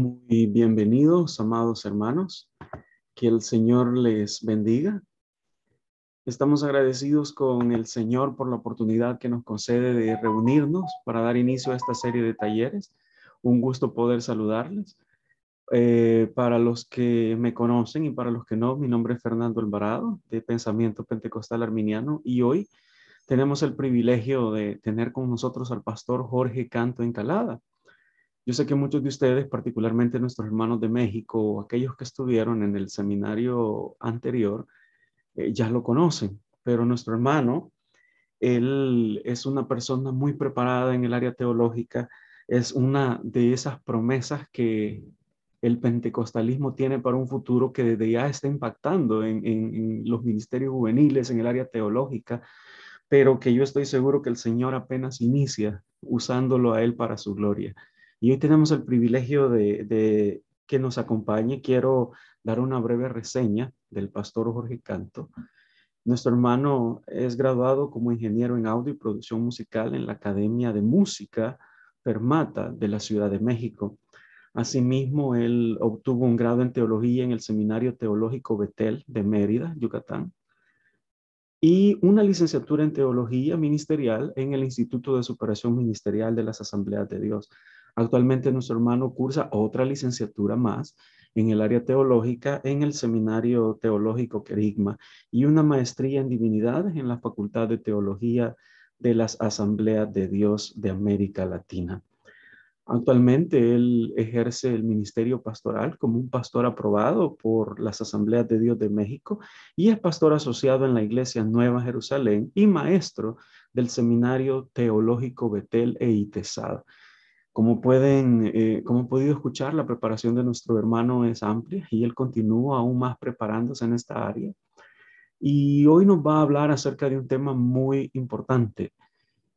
Muy bienvenidos, amados hermanos. Que el Señor les bendiga. Estamos agradecidos con el Señor por la oportunidad que nos concede de reunirnos para dar inicio a esta serie de talleres. Un gusto poder saludarles. Eh, para los que me conocen y para los que no, mi nombre es Fernando Alvarado de Pensamiento Pentecostal Arminiano y hoy tenemos el privilegio de tener con nosotros al pastor Jorge Canto Encalada. Yo sé que muchos de ustedes, particularmente nuestros hermanos de México aquellos que estuvieron en el seminario anterior, eh, ya lo conocen, pero nuestro hermano, él es una persona muy preparada en el área teológica, es una de esas promesas que el pentecostalismo tiene para un futuro que desde ya está impactando en, en los ministerios juveniles, en el área teológica, pero que yo estoy seguro que el Señor apenas inicia usándolo a Él para su gloria. Y hoy tenemos el privilegio de, que nos acompañe. Quiero dar una breve reseña del pastor Jorge Canto. Nuestro hermano es graduado como ingeniero en audio y producción musical en la Academia de Música Fermata de la Ciudad de México. Asimismo, él obtuvo un grado en teología en el Seminario Teológico Betel de Mérida, Yucatán, y una licenciatura en teología ministerial en el Instituto de Superación Ministerial de las Asambleas de Dios. Actualmente nuestro hermano cursa otra licenciatura más en el área teológica en el Seminario Teológico Querigma y una maestría en divinidades en la Facultad de Teología de las Asambleas de Dios de América Latina. Actualmente él ejerce el ministerio pastoral como un pastor aprobado por las Asambleas de Dios de México y es pastor asociado en la Iglesia Nueva Jerusalén y maestro del Seminario Teológico Betel e Itesad. Como pueden, eh, como han podido escuchar, la preparación de nuestro hermano es amplia y él continúa aún más preparándose en esta área. Y hoy nos va a hablar acerca de un tema muy importante,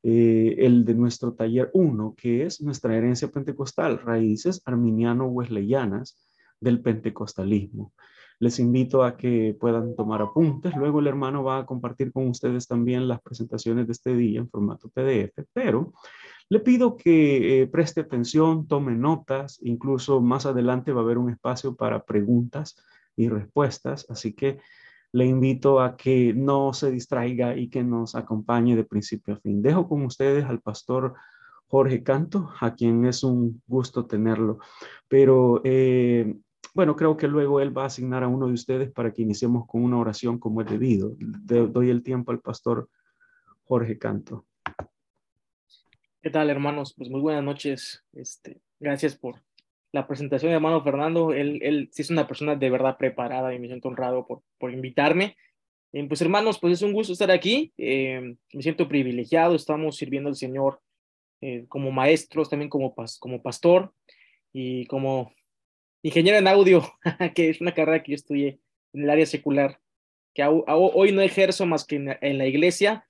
eh, el de nuestro taller 1, que es nuestra herencia pentecostal, raíces arminiano-wesleyanas del pentecostalismo. Les invito a que puedan tomar apuntes. Luego el hermano va a compartir con ustedes también las presentaciones de este día en formato PDF, pero le pido que eh, preste atención, tome notas, incluso más adelante va a haber un espacio para preguntas y respuestas, así que le invito a que no se distraiga y que nos acompañe de principio a fin. Dejo con ustedes al pastor Jorge Canto, a quien es un gusto tenerlo, pero eh, bueno, creo que luego él va a asignar a uno de ustedes para que iniciemos con una oración como es debido. doy el tiempo al pastor Jorge Canto. ¿Qué tal, hermanos? Pues muy buenas noches. Este, gracias por la presentación de hermano Fernando. Él, él sí es una persona de verdad preparada y me siento honrado por, por invitarme. Eh, pues hermanos, pues es un gusto estar aquí. Eh, me siento privilegiado. Estamos sirviendo al Señor eh, como maestros, también como, como pastor y como ingeniero en audio, que es una carrera que yo estudié en el área secular, que hoy no ejerzo más que en, en la iglesia,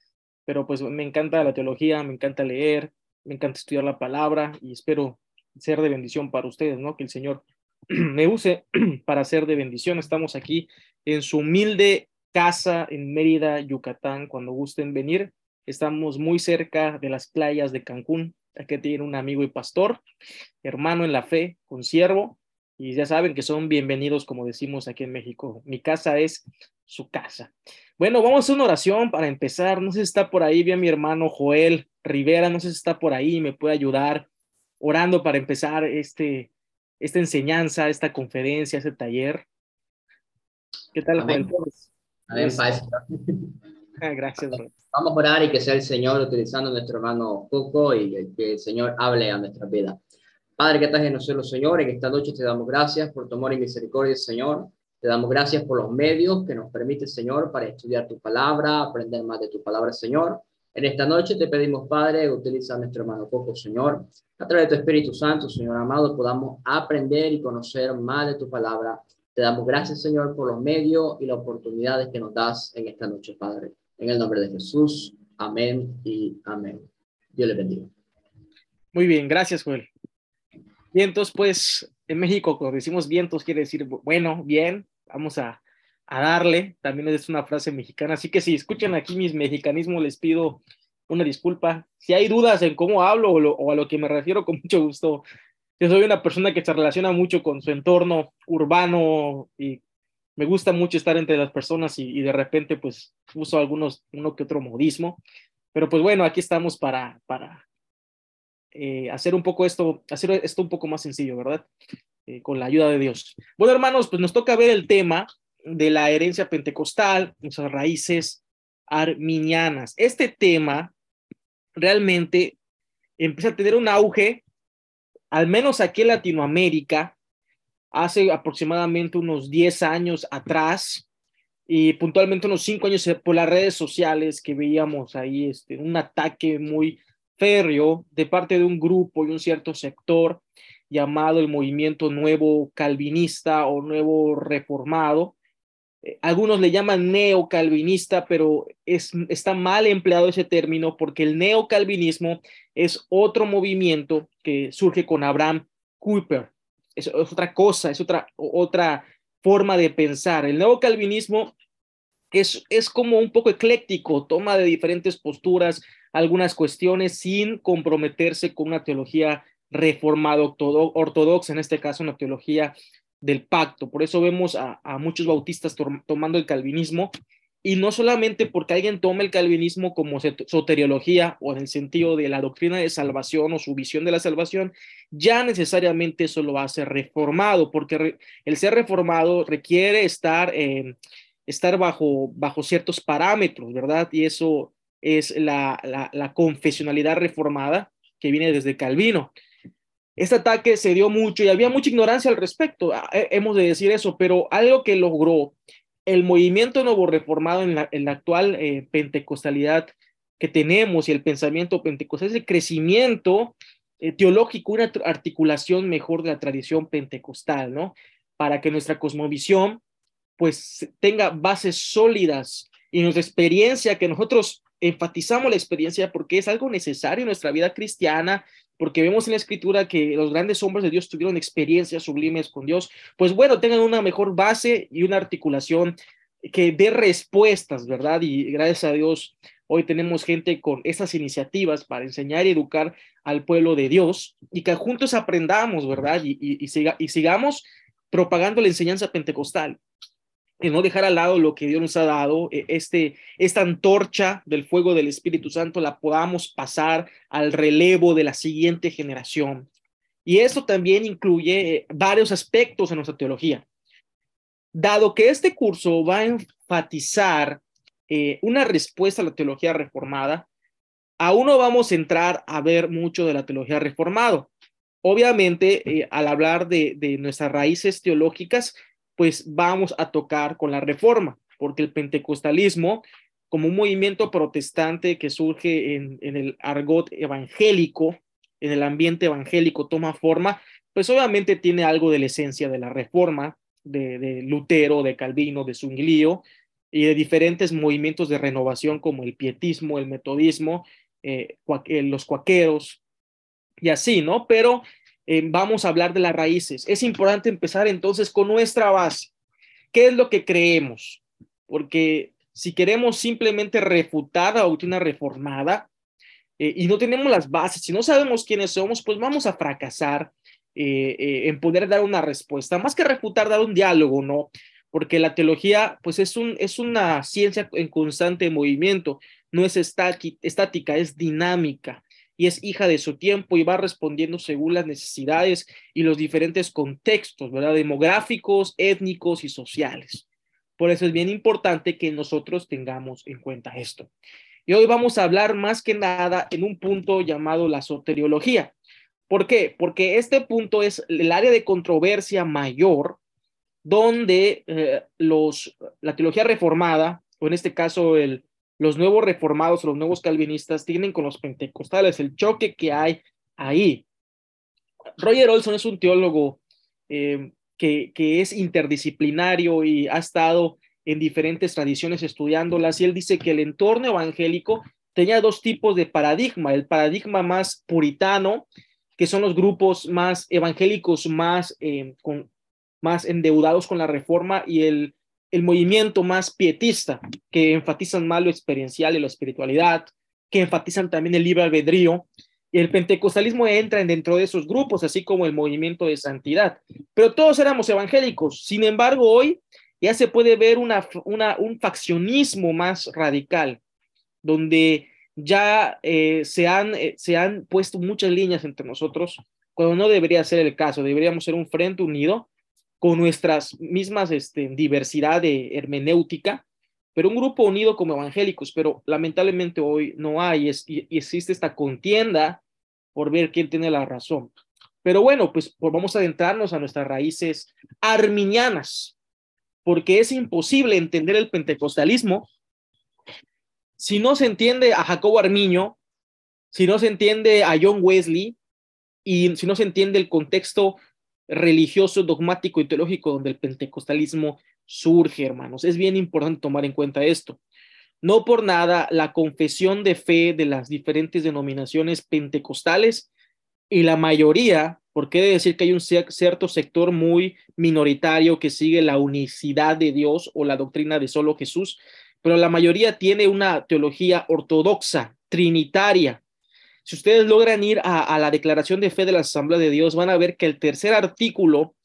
pero pues me encanta la teología, me encanta leer, me encanta estudiar la palabra y espero ser de bendición para ustedes, ¿no? Que el Señor me use para ser de bendición. Estamos aquí en su humilde casa en Mérida, Yucatán, cuando gusten venir. Estamos muy cerca de las playas de Cancún. Aquí tiene un amigo y pastor, hermano en la fe, consiervo, y ya saben que son bienvenidos, como decimos aquí en México. Mi casa es su casa. Bueno, vamos a hacer una oración para empezar. No sé si está por ahí bien mi hermano Joel Rivera, no sé si está por ahí, me puede ayudar orando para empezar este, esta enseñanza, esta conferencia, este taller. ¿Qué tal, Joel? Amén, ah, Gracias. Vamos a orar y que sea el Señor utilizando a nuestro hermano Coco y que el Señor hable a nuestra vida. Padre que estás en los cielos, Señor, en esta noche te damos gracias por tu amor y misericordia, Señor. Te damos gracias por los medios que nos permite, Señor, para estudiar tu palabra, aprender más de tu palabra, Señor. En esta noche te pedimos, Padre, utiliza a nuestro hermano Coco, Señor. A través de tu Espíritu Santo, Señor amado, podamos aprender y conocer más de tu palabra. Te damos gracias, Señor, por los medios y las oportunidades que nos das en esta noche, Padre. En el nombre de Jesús. Amén y amén. Dios le bendiga. Muy bien, gracias, Joel. Vientos, pues en México, cuando decimos vientos, quiere decir, bueno, bien, vamos a, darle. También es una frase mexicana. Así que si escuchan aquí mis mexicanismos, les pido una disculpa. Si hay dudas en cómo hablo o, a lo que me refiero, con mucho gusto Yo soy una persona que se relaciona mucho con su entorno urbano y me gusta mucho estar entre las personas y, de repente pues uso algunos, uno que otro modismo. Pero pues bueno, aquí estamos para, para eh, hacer un poco esto, hacer esto un poco más sencillo, ¿verdad? Eh, con la ayuda de Dios. Bueno, hermanos, pues nos toca ver el tema de la herencia pentecostal, nuestras raíces arminianas. Este tema realmente empieza a tener un auge, al menos aquí en Latinoamérica, hace aproximadamente unos 10 años atrás, y puntualmente unos 5 años por las redes sociales que veíamos ahí este, un ataque muy de parte de un grupo y un cierto sector llamado el movimiento nuevo calvinista o nuevo reformado. Eh, algunos le llaman neocalvinista, pero es, está mal empleado ese término porque el neocalvinismo es otro movimiento que surge con Abraham Kuyper. Es, es otra cosa, es otra, otra forma de pensar. El neocalvinismo es, es como un poco ecléctico, toma de diferentes posturas algunas cuestiones sin comprometerse con una teología reformada ortodoxa, en este caso una teología del pacto. Por eso vemos a, muchos bautistas tomando el calvinismo y no solamente porque alguien tome el calvinismo como soteriología o en el sentido de la doctrina de salvación o su visión de la salvación, ya necesariamente eso lo hace reformado, porque el ser reformado requiere estar, eh, estar bajo, bajo ciertos parámetros, ¿verdad? Y eso es la, la, confesionalidad reformada que viene desde Calvino. Este ataque se dio mucho y había mucha ignorancia al respecto, ah, hemos de decir eso, pero algo que logró el movimiento nuevo reformado en la, en la actual eh, pentecostalidad que tenemos y el pensamiento pentecostal es el crecimiento eh, teológico, una articulación mejor de la tradición pentecostal, ¿no? Para que nuestra cosmovisión pues tenga bases sólidas y nuestra experiencia, que nosotros enfatizamos la experiencia porque es algo necesario en nuestra vida cristiana, porque vemos en la escritura que los grandes hombres de Dios tuvieron experiencias sublimes con Dios, pues bueno, tengan una mejor base y una articulación que dé respuestas, ¿verdad? Y gracias a Dios, hoy tenemos gente con esas iniciativas para enseñar y educar al pueblo de Dios y que juntos aprendamos, ¿verdad? Y, y, y sigamos propagando la enseñanza pentecostal y no dejar al lado lo que Dios nos ha dado, e, este, esta antorcha del fuego del Espíritu Santo la podamos pasar al relevo de la siguiente generación. Y eso también incluye eh, varios aspectos en nuestra teología. Dado que este curso va a enfatizar eh, una respuesta a la teología reformada, aún no vamos a entrar a ver mucho de la teología reformada. Obviamente, eh, al hablar de, de nuestras raíces teológicas, pues vamos a tocar con la reforma, porque el pentecostalismo, como un movimiento protestante que surge en, el argot evangélico, en el ambiente evangélico toma forma, pues obviamente tiene algo de la esencia de la reforma, de, Lutero, de Calvino, de Zwinglio, y de diferentes movimientos de renovación como el pietismo, el metodismo, eh, los cuaqueros y así, ¿no? Pero eh, vamos a hablar de las raíces. Es importante empezar entonces con nuestra base. ¿Qué es lo que creemos? Porque si queremos simplemente refutar la doctrina reformada eh, y no tenemos las bases, si no sabemos quiénes somos, pues vamos a fracasar eh, en poder dar una respuesta. Más que refutar, dar un diálogo, ¿no? Porque la teología, pues es, un, es una ciencia en constante movimiento, no es estática, es dinámica y es hija de su tiempo y va respondiendo según las necesidades y los diferentes contextos, ¿verdad? Demográficos, étnicos y sociales. Por eso es bien importante que nosotros tengamos en cuenta esto. Y hoy vamos a hablar más que nada en un punto llamado la soteriología. ¿Por qué? Porque este punto es el área de controversia mayor donde eh, los, la teología reformada, o en este caso el, los nuevos reformados, los nuevos calvinistas tienen con los pentecostales, el choque que hay ahí. Roger Olson es un teólogo eh, que, que es interdisciplinario y ha estado en diferentes tradiciones estudiándolas y él dice que el entorno evangélico tenía dos tipos de paradigma, el paradigma más puritano, que son los grupos más evangélicos, más, eh, con, más endeudados con la reforma, y el el movimiento más pietista, que enfatizan más lo experiencial y la espiritualidad, que enfatizan también el libre albedrío, el pentecostalismo entra dentro de esos grupos, así como el movimiento de santidad. Pero todos éramos evangélicos. Sin embargo, hoy ya se puede ver una, un faccionismo más radical, donde ya eh, se, han, eh, se han puesto muchas líneas entre nosotros, cuando no debería ser el caso. Deberíamos ser un frente unido con nuestras mismas este, diversidad de hermenéutica, pero un grupo unido como evangélicos, pero lamentablemente hoy no hay y, existe esta contienda por ver quién tiene la razón. Pero bueno, pues, pues, vamos a adentrarnos a nuestras raíces arminianas, porque es imposible entender el pentecostalismo si no se entiende a Jacobo Armiño, si no se entiende a John Wesley y si no se entiende el contexto religioso, dogmático y teológico donde el pentecostalismo surge, hermanos. Es bien importante tomar en cuenta esto. No por nada la confesión de fe de las diferentes denominaciones pentecostales y la mayoría, porque de decir que hay un cierto sector muy minoritario que sigue la unicidad de Dios o la doctrina de solo Jesús, pero la mayoría tiene una teología ortodoxa, trinitaria. Si ustedes logran ir a, la declaración de fe de la Asamblea de Dios, van a ver que el tercer artículo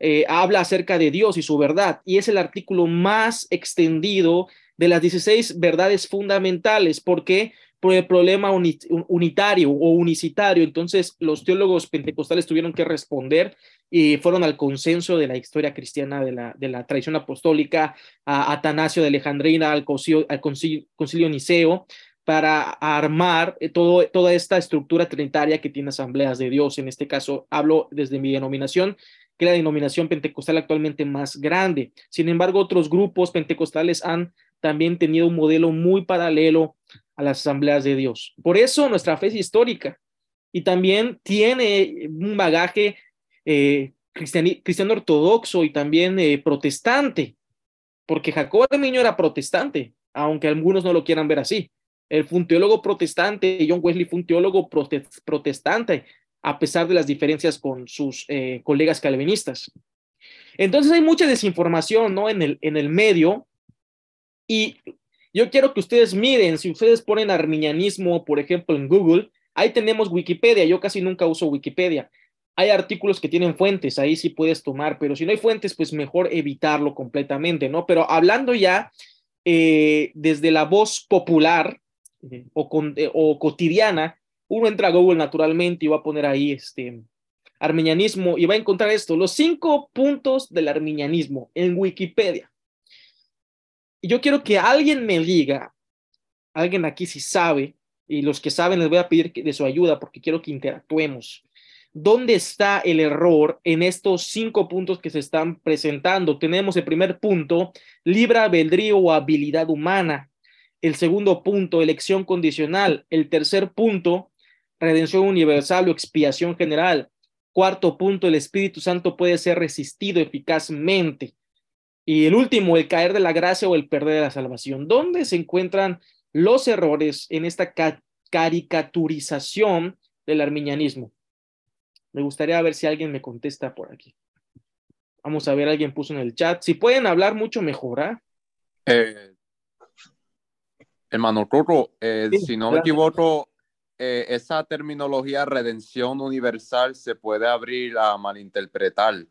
eh, habla acerca de Dios y su verdad, y es el artículo más extendido de las 16 verdades fundamentales. ¿Por qué? Por el problema unitario o unicitario. Entonces, los teólogos pentecostales tuvieron que responder y fueron al consenso de la historia cristiana de la, tradición apostólica, a Atanasio de Alejandrina, al concilio, al concilio, Niceo, para armar eh, toda esta estructura trinitaria que tiene asambleas de Dios. En este caso, hablo desde mi denominación, que es la denominación pentecostal actualmente más grande. Sin embargo, otros grupos pentecostales han también tenido un modelo muy paralelo a las asambleas de Dios. Por eso nuestra fe es histórica y también tiene un bagaje eh, cristiano ortodoxo y también eh, protestante, porque Jacobo de Miño era protestante, aunque algunos no lo quieran ver así. Él fue protestante, John Wesley fue un teólogo protestante, a pesar de las diferencias con sus eh, colegas calvinistas. Entonces hay mucha desinformación ¿no? en, el, en el medio y yo quiero que ustedes miren, si ustedes ponen arminianismo, por ejemplo, en Google, ahí tenemos Wikipedia, yo casi nunca uso Wikipedia. Hay artículos que tienen fuentes, ahí sí puedes tomar, pero si no hay fuentes, pues mejor evitarlo completamente, ¿no? Pero hablando ya eh, desde la voz popular eh, o, cotidiana, uno entra a Google naturalmente y va a poner ahí este arminianismo y va a encontrar esto, los cinco puntos del arminianismo en Wikipedia. Y yo quiero que alguien me diga, alguien aquí si sabe, y los que saben les voy a pedir de su ayuda porque quiero que interactuemos. ¿Dónde está el error en estos cinco puntos que se están presentando? Tenemos el primer punto, libre albedrío o habilidad humana. El segundo punto, elección condicional. El tercer punto, redención universal o expiación general. Cuarto punto, el Espíritu Santo puede ser resistido eficazmente. Y el último, el caer de la gracia o el perder la salvación. ¿Dónde se encuentran los errores en esta caricaturización del arminianismo? Me gustaría ver si alguien me contesta por aquí. Vamos a ver, alguien puso en el chat. Si pueden hablar mucho mejor, ¿ah? Eh, hermano Rorro, eh, si no me equivoco, eh, esa terminología redención universal se puede abrir a malinterpretar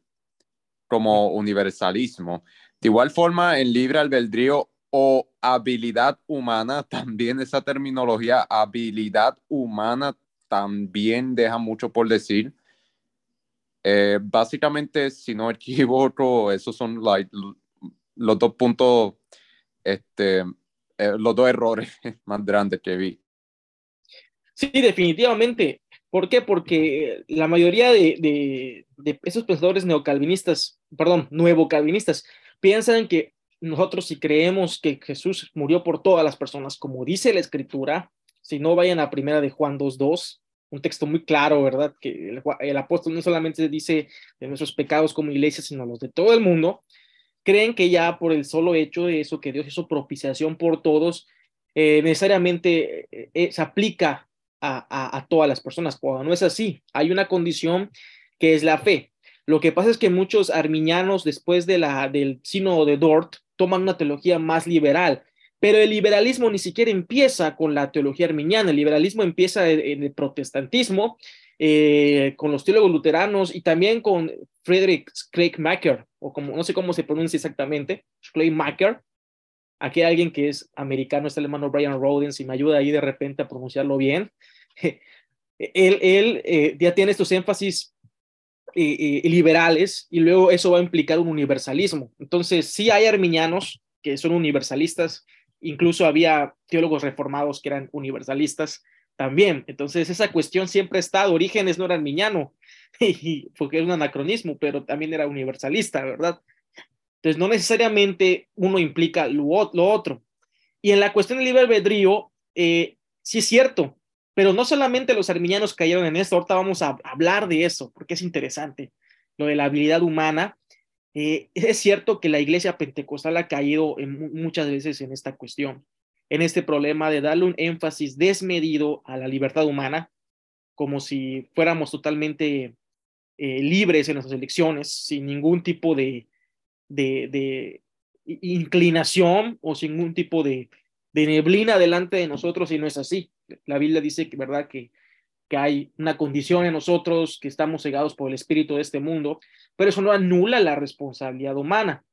como universalismo. De igual forma, en libre albedrío o habilidad humana, también esa terminología habilidad humana también deja mucho por decir. Eh, básicamente, si no equivoco, esos son los dos puntos, este, los dos errores más grandes que vi. Sí, definitivamente. ¿Por qué? Porque la mayoría de, de, esos pensadores neocalvinistas, perdón, nuevo calvinistas, piensan que nosotros si creemos que Jesús murió por todas las personas, como dice la escritura, si no vayan a primera de Juan 2.2, un texto muy claro, ¿verdad? Que el, apóstol no solamente dice de nuestros pecados como iglesia, sino los de todo el mundo, creen que ya por el solo hecho de eso, que Dios hizo propiciación por todos, eh, necesariamente eh, eh, se aplica a, todas las personas, no es así. Hay una condición que es la fe. Lo que pasa es que muchos arminianos, después de la, del sino de Dort, toman una teología más liberal, Pero el liberalismo ni siquiera empieza con la teología arminiana, el liberalismo empieza en el protestantismo, eh, con los teólogos luteranos y también con Friedrich Schleiermacher, o como no sé cómo se pronuncia exactamente, Schleiermacher. Aquí alguien que es americano, es hermano Brian Rodens, y me ayuda ahí de repente a pronunciarlo bien. él, él eh, ya tiene estos énfasis eh, liberales y luego eso va a implicar un universalismo. Entonces, sí hay arminianos que son universalistas, incluso había teólogos reformados que eran universalistas también. Entonces, esa cuestión siempre ha estado. Orígenes no era arminiano, porque es un anacronismo, pero también era universalista, ¿verdad? Entonces, no necesariamente uno implica lo, otro. Y en la cuestión del libre albedrío, eh, sí es cierto, pero no solamente los arminianos cayeron en esto, ahorita vamos a hablar de eso, porque es interesante, lo de la habilidad humana, eh, es cierto que la iglesia pentecostal ha caído muchas veces en esta cuestión, en este problema de darle un énfasis desmedido a la libertad humana, como si fuéramos totalmente eh, libres en nuestras elecciones, sin ningún tipo de, de, inclinación o sin ningún tipo de, de, neblina delante de nosotros, y no es así. La Biblia dice que, ¿verdad? que que hay una condición en nosotros, que estamos cegados por el espíritu de este mundo, pero eso no anula la responsabilidad humana.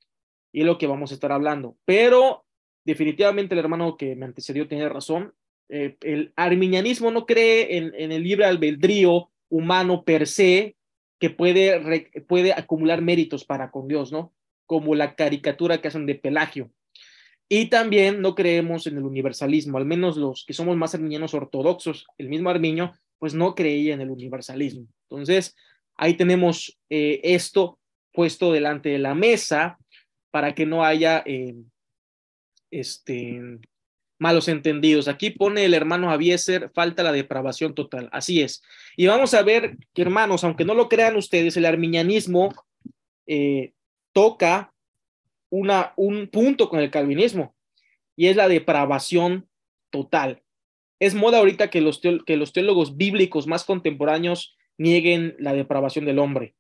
Y es lo que vamos a estar hablando. Pero definitivamente el hermano que me antecedió tiene razón. Eh, el arminianismo no cree en, el libre albedrío humano per se, que puede, puede acumular méritos para con Dios, ¿no? Como la caricatura que hacen de Pelagio. Y también no creemos en el universalismo, al menos los que somos más arminianos ortodoxos, el mismo Armiño pues no creía en el universalismo. Entonces, ahí tenemos eh, esto puesto delante de la mesa para que no haya eh, este, malos entendidos. Aquí pone el hermano Avieser, falta la depravación total. Así es. Y vamos a ver que, hermanos, aunque no lo crean ustedes, el arminianismo eh, toca una, un punto con el calvinismo y es la depravación total es moda ahorita que los, que los teólogos bíblicos más contemporáneos nieguen la depravación del hombre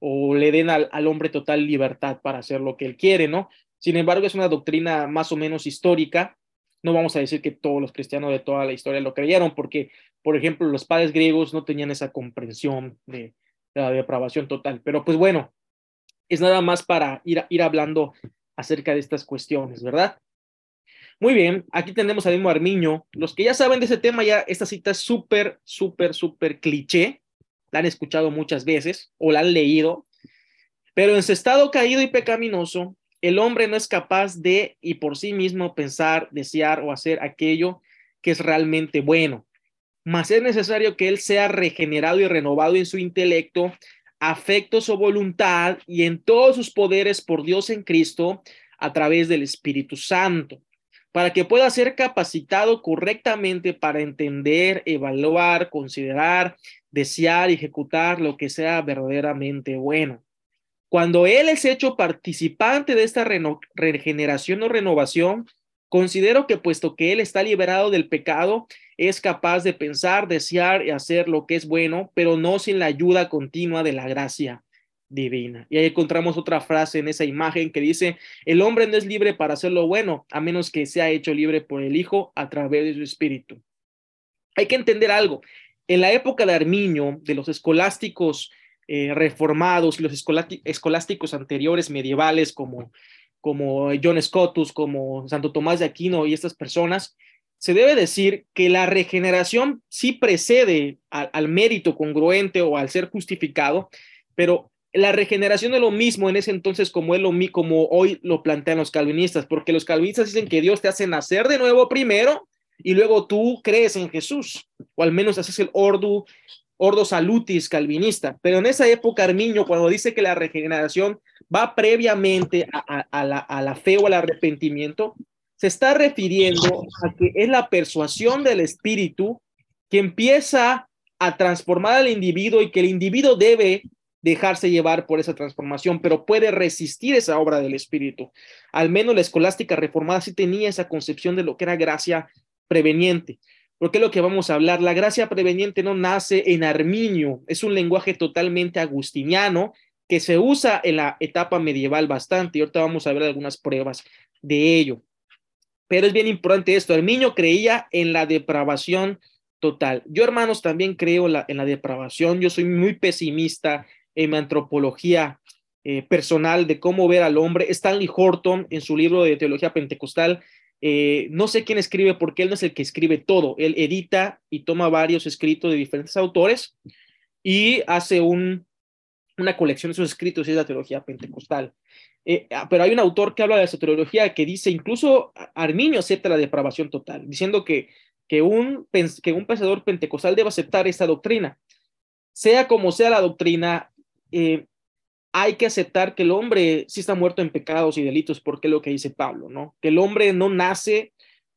o le den al, hombre total libertad para hacer lo que él quiere, ¿no? Sin embargo, es una doctrina más o menos histórica. No vamos a decir que todos los cristianos de toda la historia lo creyeron, porque, por ejemplo, los padres griegos no tenían esa comprensión de, la depravación total. Pero pues bueno, es nada más para ir, ir hablando acerca de estas cuestiones, ¿verdad? Muy bien, aquí tenemos a mismo Armiño. Los que ya saben de ese tema, ya esta cita es súper, súper, súper cliché. La han escuchado muchas veces o la han leído. Pero en su estado caído y pecaminoso, el hombre no es capaz de y por sí mismo pensar, desear o hacer aquello que es realmente bueno. Mas es necesario que él sea regenerado y renovado en su intelecto, afectos o voluntad y en todos sus poderes por Dios en Cristo a través del Espíritu Santo para que pueda ser capacitado correctamente para entender, evaluar, considerar, desear y ejecutar lo que sea verdaderamente bueno. Cuando Él es hecho participante de esta regeneración o renovación, considero que puesto que Él está liberado del pecado, es capaz de pensar, desear y hacer lo que es bueno, pero no sin la ayuda continua de la gracia divina. Y ahí encontramos otra frase en esa imagen que dice, el hombre no es libre para hacer lo bueno, a menos que sea hecho libre por el Hijo a través de su espíritu. Hay que entender algo. En la época de Armiño, de los escolásticos eh, reformados y los escolásticos anteriores medievales como, como John Scotus, como Santo Tomás de Aquino y estas personas, se debe decir que la regeneración sí precede al mérito congruente o al ser justificado, pero la regeneración es lo mismo en ese entonces como, es lo, como hoy lo plantean los calvinistas, porque los calvinistas dicen que Dios te hace nacer de nuevo primero y luego tú crees en Jesús, o al menos haces el ordo, ordo salutis calvinista. Pero en esa época, Armiño, cuando dice que la regeneración va previamente a, la, a la fe o al arrepentimiento, se está refiriendo a que es la persuasión del Espíritu que empieza a transformar al individuo y que el individuo debe dejarse llevar por esa transformación, pero puede resistir esa obra del Espíritu. Al menos la escolástica reformada sí tenía esa concepción de lo que era gracia preveniente. Porque es lo que vamos a hablar. La gracia preveniente no nace en Arminio, es un lenguaje totalmente agustiniano que se usa en la etapa medieval bastante. Y ahorita vamos a ver algunas pruebas de ello. Pero es bien importante esto, Arminio creía en la depravación total. Yo, hermanos, también creo en la, depravación. Yo soy muy pesimista en mi antropología eh, personal de cómo ver al hombre. Stanley Horton, en su libro de teología pentecostal, eh, no sé quién escribe porque él no es el que escribe todo. Él edita y toma varios escritos de diferentes autores y hace un, una colección de sus escritos y es la teología pentecostal. Eh, ah, pero hay un autor que habla de esa teología que dice, incluso Arminio acepta la depravación total, diciendo que, que, un, que un pensador pentecostal debe aceptar esta doctrina. Sea como sea la doctrina, eh, hay que aceptar que el hombre sí está muerto en pecados y delitos, porque es lo que dice Pablo, ¿no? Que el hombre no nace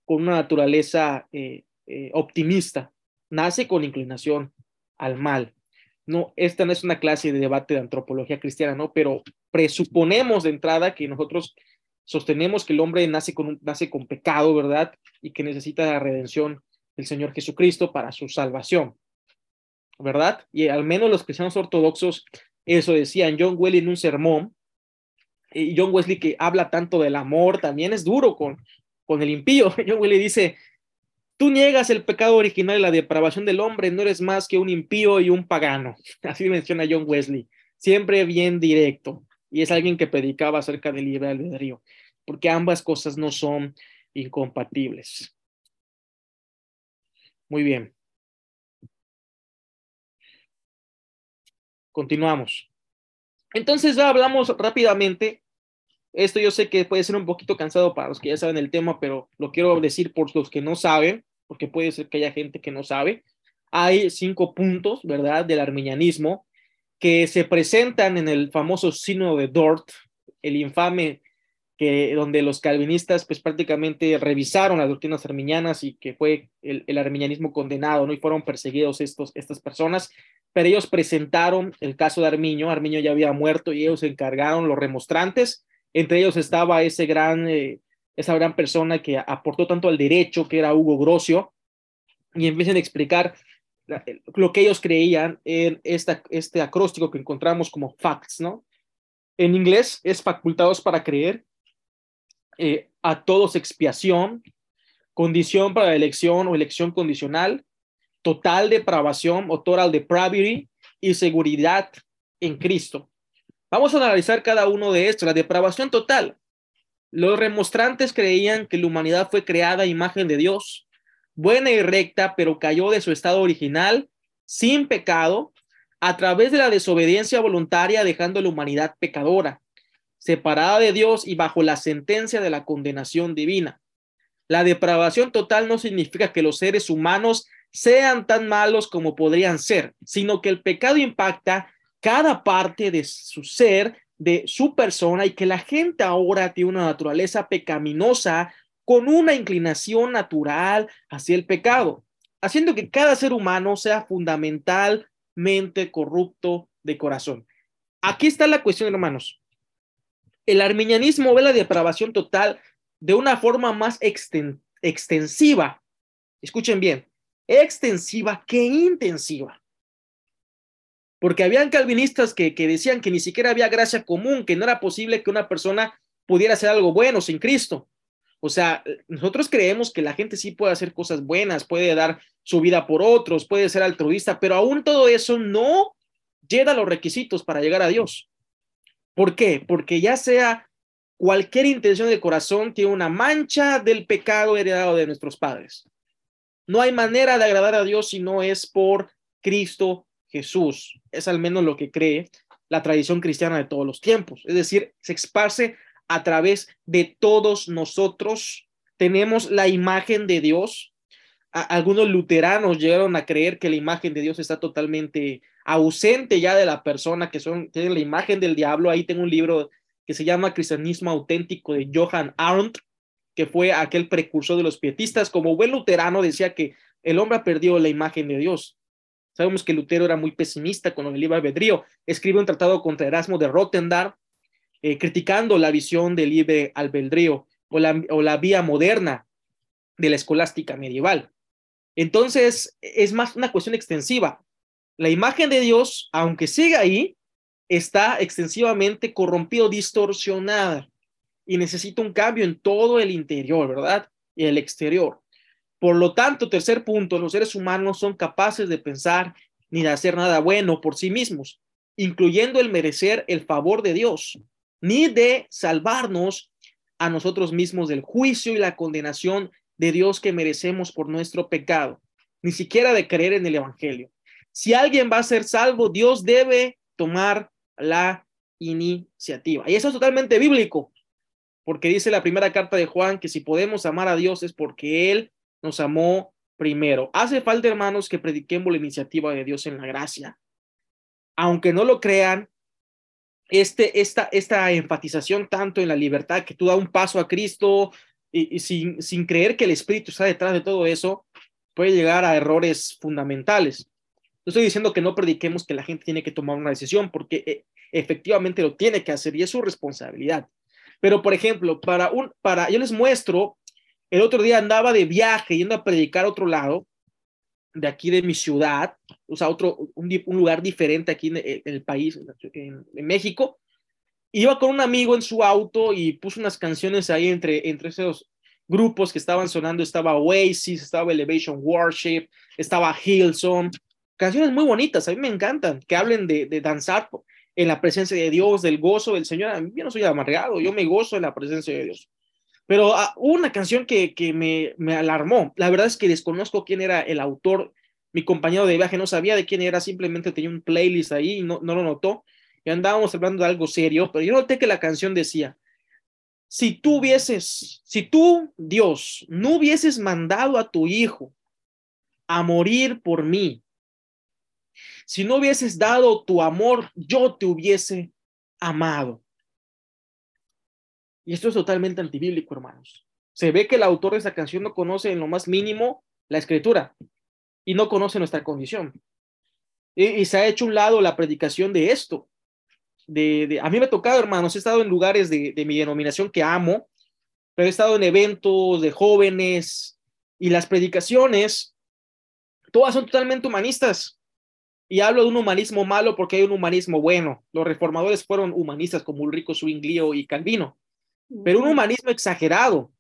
con una naturaleza eh, optimista, nace con inclinación al mal no, esta no es una clase de debate de antropología cristiana, ¿no? Pero presuponemos de entrada que nosotros sostenemos que el hombre nace con, nace con pecado, ¿verdad? Y que necesita la redención del Señor Jesucristo para su salvación, ¿verdad? Y al menos los cristianos ortodoxos eso decían. John Wesley en un sermón, y John Wesley que habla tanto del amor, también es duro con, con el impío. John Wesley dice, Tú niegas el pecado original y la depravación del hombre, no eres más que un impío y un pagano. Así menciona John Wesley, siempre bien directo. Y es alguien que predicaba acerca del libre albedrío, porque ambas cosas no son incompatibles. Muy bien. Continuamos. Entonces ya hablamos rápidamente. Esto yo sé que puede ser un poquito cansado para los que ya saben el tema, pero lo quiero decir por los que no saben porque puede ser que haya gente que no sabe. Hay cinco puntos, ¿verdad?, del arminianismo que se presentan en el famoso Sínodo de Dort, el infame que donde los calvinistas pues prácticamente revisaron las doctrinas arminianas y que fue el, el, arminianismo condenado, ¿no? Y fueron perseguidos estos, estas personas, pero ellos presentaron el caso de Arminio, Arminio ya había muerto y ellos se encargaron los remostrantes, entre ellos estaba ese gran eh, esa gran persona que aportó tanto al derecho, que era Hugo Grocio, y empiezan a explicar lo que ellos creían en esta, este acróstico que encontramos como facts, ¿no? En inglés es facultados para creer, eh, a todos expiación, condición para la elección o elección condicional, total depravación o total depravity y seguridad en Cristo. Vamos a analizar cada uno de estos. La depravación total los remostrantes creían que la humanidad fue creada a imagen de Dios, buena y recta, pero cayó de su estado original, sin pecado, a través de la desobediencia voluntaria, dejando a la humanidad pecadora, separada de Dios y bajo la sentencia de la condenación divina. La depravación total no significa que los seres humanos sean tan malos como podrían ser, sino que el pecado impacta cada parte de su ser de su persona y que la gente ahora tiene una naturaleza pecaminosa con una inclinación natural hacia el pecado, haciendo que cada ser humano sea fundamentalmente corrupto de corazón. Aquí está la cuestión, hermanos. El arminianismo ve la depravación total de una forma más extensiva. Escuchen bien, extensiva que intensiva porque habían calvinistas que, decían que ni siquiera había gracia común, que no era posible que una persona pudiera hacer algo bueno sin Cristo. O sea, nosotros creemos que la gente sí puede hacer cosas buenas, puede dar su vida por otros, puede ser altruista, pero aún todo eso no llega a los requisitos para llegar a Dios. ¿Por qué? Porque ya sea cualquier intención del corazón tiene una mancha del pecado heredado de nuestros padres. No hay manera de agradar a Dios si no es por Cristo Jesús. Es al menos lo que cree la tradición cristiana de todos los tiempos. Es decir, se esparce a través de todos nosotros. Tenemos la imagen de Dios. Algunos luteranos llegaron a creer que la imagen de Dios está totalmente ausente ya de la persona, que son, tienen la imagen del diablo. Ahí tengo un libro que se llama Cristianismo Auténtico de Johann Arndt, que fue aquel precursor de los pietistas. Como buen luterano decía que el hombre ha perdido la imagen de Dios. Sabemos que Lutero era muy pesimista con el libre albedrío. Escribe un tratado contra Erasmo de Rotterdam, eh, criticando la visión del libre albedrío o la, o la vía moderna de la escolástica medieval. Entonces, es más una cuestión extensiva. La imagen de Dios, aunque siga ahí, está extensivamente corrompido, distorsionada y necesita un cambio en todo el interior, ¿verdad? y el exterior. Por lo tanto, tercer punto, los seres humanos son capaces de pensar ni de hacer nada bueno por sí mismos, incluyendo el merecer el favor de Dios, ni de salvarnos a nosotros mismos del juicio y la condenación de Dios que merecemos por nuestro pecado, ni siquiera de creer en el Evangelio. Si alguien va a ser salvo, Dios debe tomar la iniciativa. Y eso es totalmente bíblico, porque dice la primera carta de Juan que si podemos amar a Dios es porque Él nos amó primero. Hace falta, hermanos, que prediquemos la iniciativa de Dios en la gracia. Aunque no lo crean, este, esta, esta enfatización tanto en la libertad que tú da un paso a Cristo y, sin, creer que el Espíritu está detrás de todo eso, puede llegar a errores fundamentales. No estoy diciendo que no prediquemos que la gente tiene que tomar una decisión, porque eh, efectivamente lo tiene que hacer y es su responsabilidad. Pero, por ejemplo, para un, para, yo les muestro el otro día andaba de viaje yendo a predicar a otro lado, de aquí de mi ciudad, o sea, otro, un, lugar diferente aquí en el, país, en, México. Iba con un amigo en su auto y puso unas canciones ahí entre, entre esos grupos que estaban sonando. Estaba Oasis, estaba Elevation Worship, estaba Hillsong. Canciones muy bonitas, a mí me encantan, que hablen de, de danzar en la presencia de Dios, del gozo del Señor. A mí no soy amargado, yo me gozo en la presencia de Dios. Pero ah, una canción que, que me, me, alarmó. La verdad es que desconozco quién era el autor. Mi compañero de viaje no sabía de quién era, simplemente tenía un playlist ahí y no, no lo notó. Y andábamos hablando de algo serio, pero yo noté que la canción decía, si tú hubieses, si tú, Dios, no hubieses mandado a tu hijo a morir por mí, si no hubieses dado tu amor, yo te hubiese amado. Y esto es totalmente antibíblico, hermanos. Se ve que el autor de esa canción no conoce en lo más mínimo la escritura y no conoce nuestra condición. Y, se ha hecho un lado la predicación de esto. De, a mí me ha tocado, hermanos, he estado en lugares de, de mi denominación que amo, pero he estado en eventos de jóvenes y las predicaciones, todas son totalmente humanistas. Y hablo de un humanismo malo porque hay un humanismo bueno. Los reformadores fueron humanistas como Ulrico Zwinglio y Calvino pero un humanismo exagerado.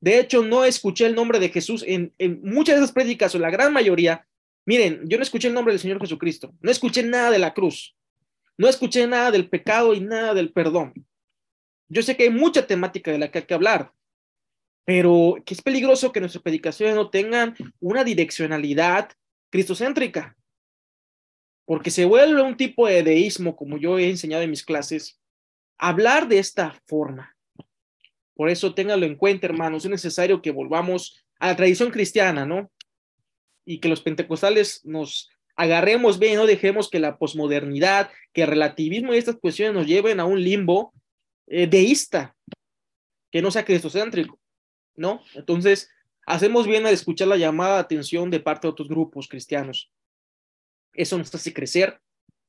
De hecho, no escuché el nombre de Jesús en, muchas de esas prédicas, o la gran mayoría. Miren, yo no escuché el nombre del Señor Jesucristo, no escuché nada de la cruz, no escuché nada del pecado y nada del perdón. Yo sé que hay mucha temática de la que hay que hablar, pero que es peligroso que nuestras predicaciones no tengan una direccionalidad cristocéntrica, porque se vuelve un tipo de deísmo, como yo he enseñado en mis clases, hablar de esta forma. Por eso ténganlo en cuenta, hermanos, es necesario que volvamos a la tradición cristiana, ¿no? Y que los pentecostales nos agarremos bien, no dejemos que la posmodernidad, que el relativismo y estas cuestiones nos lleven a un limbo eh, deísta, que no sea cristocéntrico, ¿no? Entonces, hacemos bien a escuchar la llamada de atención de parte de otros grupos cristianos. Eso nos hace crecer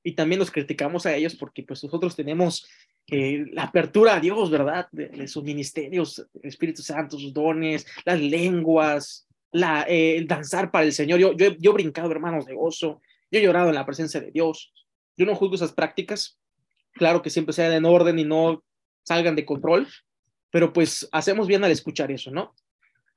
y también nos criticamos a ellos porque pues nosotros tenemos la apertura a Dios, ¿verdad? De, sus ministerios, el Espíritu Santo, sus dones, las lenguas, la, eh, el danzar para el Señor. Yo, yo, yo he brincado, hermanos, de gozo. Yo he llorado en la presencia de Dios. Yo no juzgo esas prácticas. Claro que siempre sean en orden y no salgan de control, pero pues hacemos bien al escuchar eso, ¿no?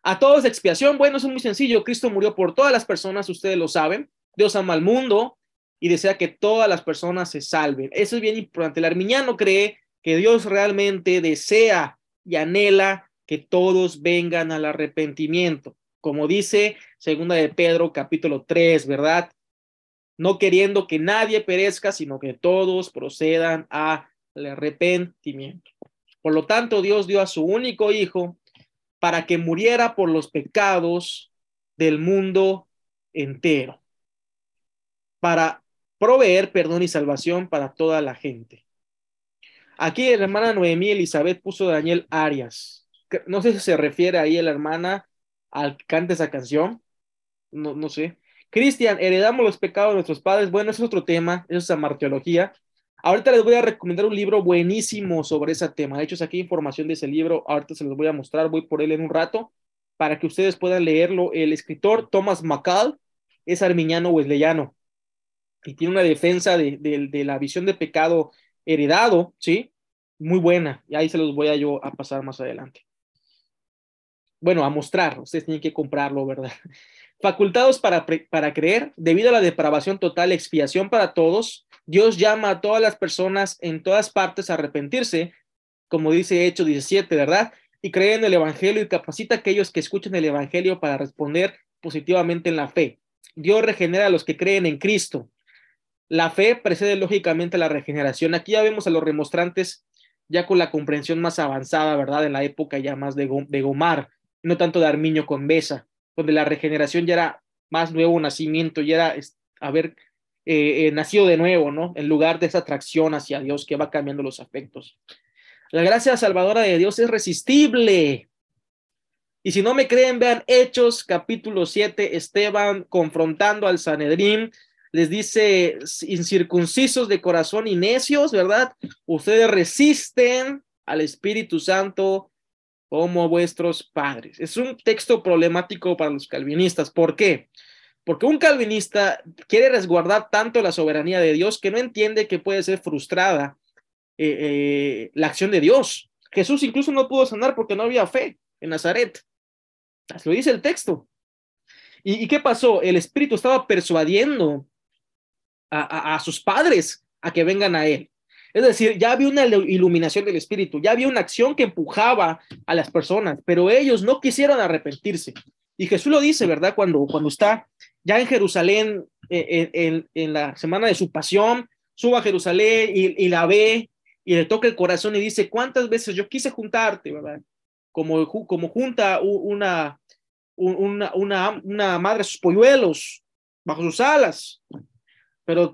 A todos de expiación, bueno, es muy sencillo. Cristo murió por todas las personas, ustedes lo saben. Dios ama al mundo y desea que todas las personas se salven. Eso es bien importante. El arminiano cree que Dios realmente desea y anhela que todos vengan al arrepentimiento, como dice segunda de Pedro capítulo 3, ¿verdad? No queriendo que nadie perezca, sino que todos procedan al arrepentimiento. Por lo tanto, Dios dio a su único hijo para que muriera por los pecados del mundo entero, para proveer perdón y salvación para toda la gente. Aquí la hermana Noemí Elizabeth puso Daniel Arias. No sé si se refiere ahí a la hermana al que canta esa canción. No, no sé. Cristian, heredamos los pecados de nuestros padres. Bueno, eso es otro tema, eso es amarteología. Ahorita les voy a recomendar un libro buenísimo sobre ese tema. De hecho, saqué información de ese libro. Ahorita se los voy a mostrar. Voy por él en un rato para que ustedes puedan leerlo. El escritor Thomas McCall es arminiano wesleyano y tiene una defensa de, de la visión de pecado heredado, ¿sí? Muy buena, y ahí se los voy a yo a pasar más adelante. Bueno, a mostrar, ustedes tienen que comprarlo, ¿verdad? Facultados para, para creer, debido a la depravación total, expiación para todos, Dios llama a todas las personas en todas partes a arrepentirse, como dice Hecho 17, ¿verdad? Y creen en el Evangelio y capacita a aquellos que escuchen el Evangelio para responder positivamente en la fe. Dios regenera a los que creen en Cristo. La fe precede lógicamente a la regeneración. Aquí ya vemos a los remostrantes ya con la comprensión más avanzada, ¿verdad? En la época ya más de, de Gomar, no tanto de Armiño con Besa, donde la regeneración ya era más nuevo nacimiento, ya era haber eh, eh, nacido de nuevo, ¿no? En lugar de esa atracción hacia Dios que va cambiando los afectos. La gracia salvadora de Dios es resistible. Y si no me creen, vean Hechos capítulo 7, Esteban confrontando al Sanedrín, les dice, incircuncisos de corazón y necios, ¿verdad? Ustedes resisten al Espíritu Santo como vuestros padres. Es un texto problemático para los calvinistas. ¿Por qué? Porque un calvinista quiere resguardar tanto la soberanía de Dios que no entiende que puede ser frustrada eh, eh, la acción de Dios. Jesús incluso no pudo sanar porque no había fe en Nazaret. Así lo dice el texto. ¿Y, qué pasó? El Espíritu estaba persuadiendo a, sus padres a que vengan a Él. Es decir, ya había una iluminación del Espíritu, ya había una acción que empujaba a las personas, pero ellos no quisieron arrepentirse. Y Jesús lo dice, ¿verdad? Cuando, cuando está ya en Jerusalén, eh, en, la semana de su pasión, suba a Jerusalén y, la ve y le toca el corazón y dice, ¿cuántas veces yo quise juntarte, ¿verdad? Como, como junta una, una, una, una madre sus polluelos bajo sus alas, pero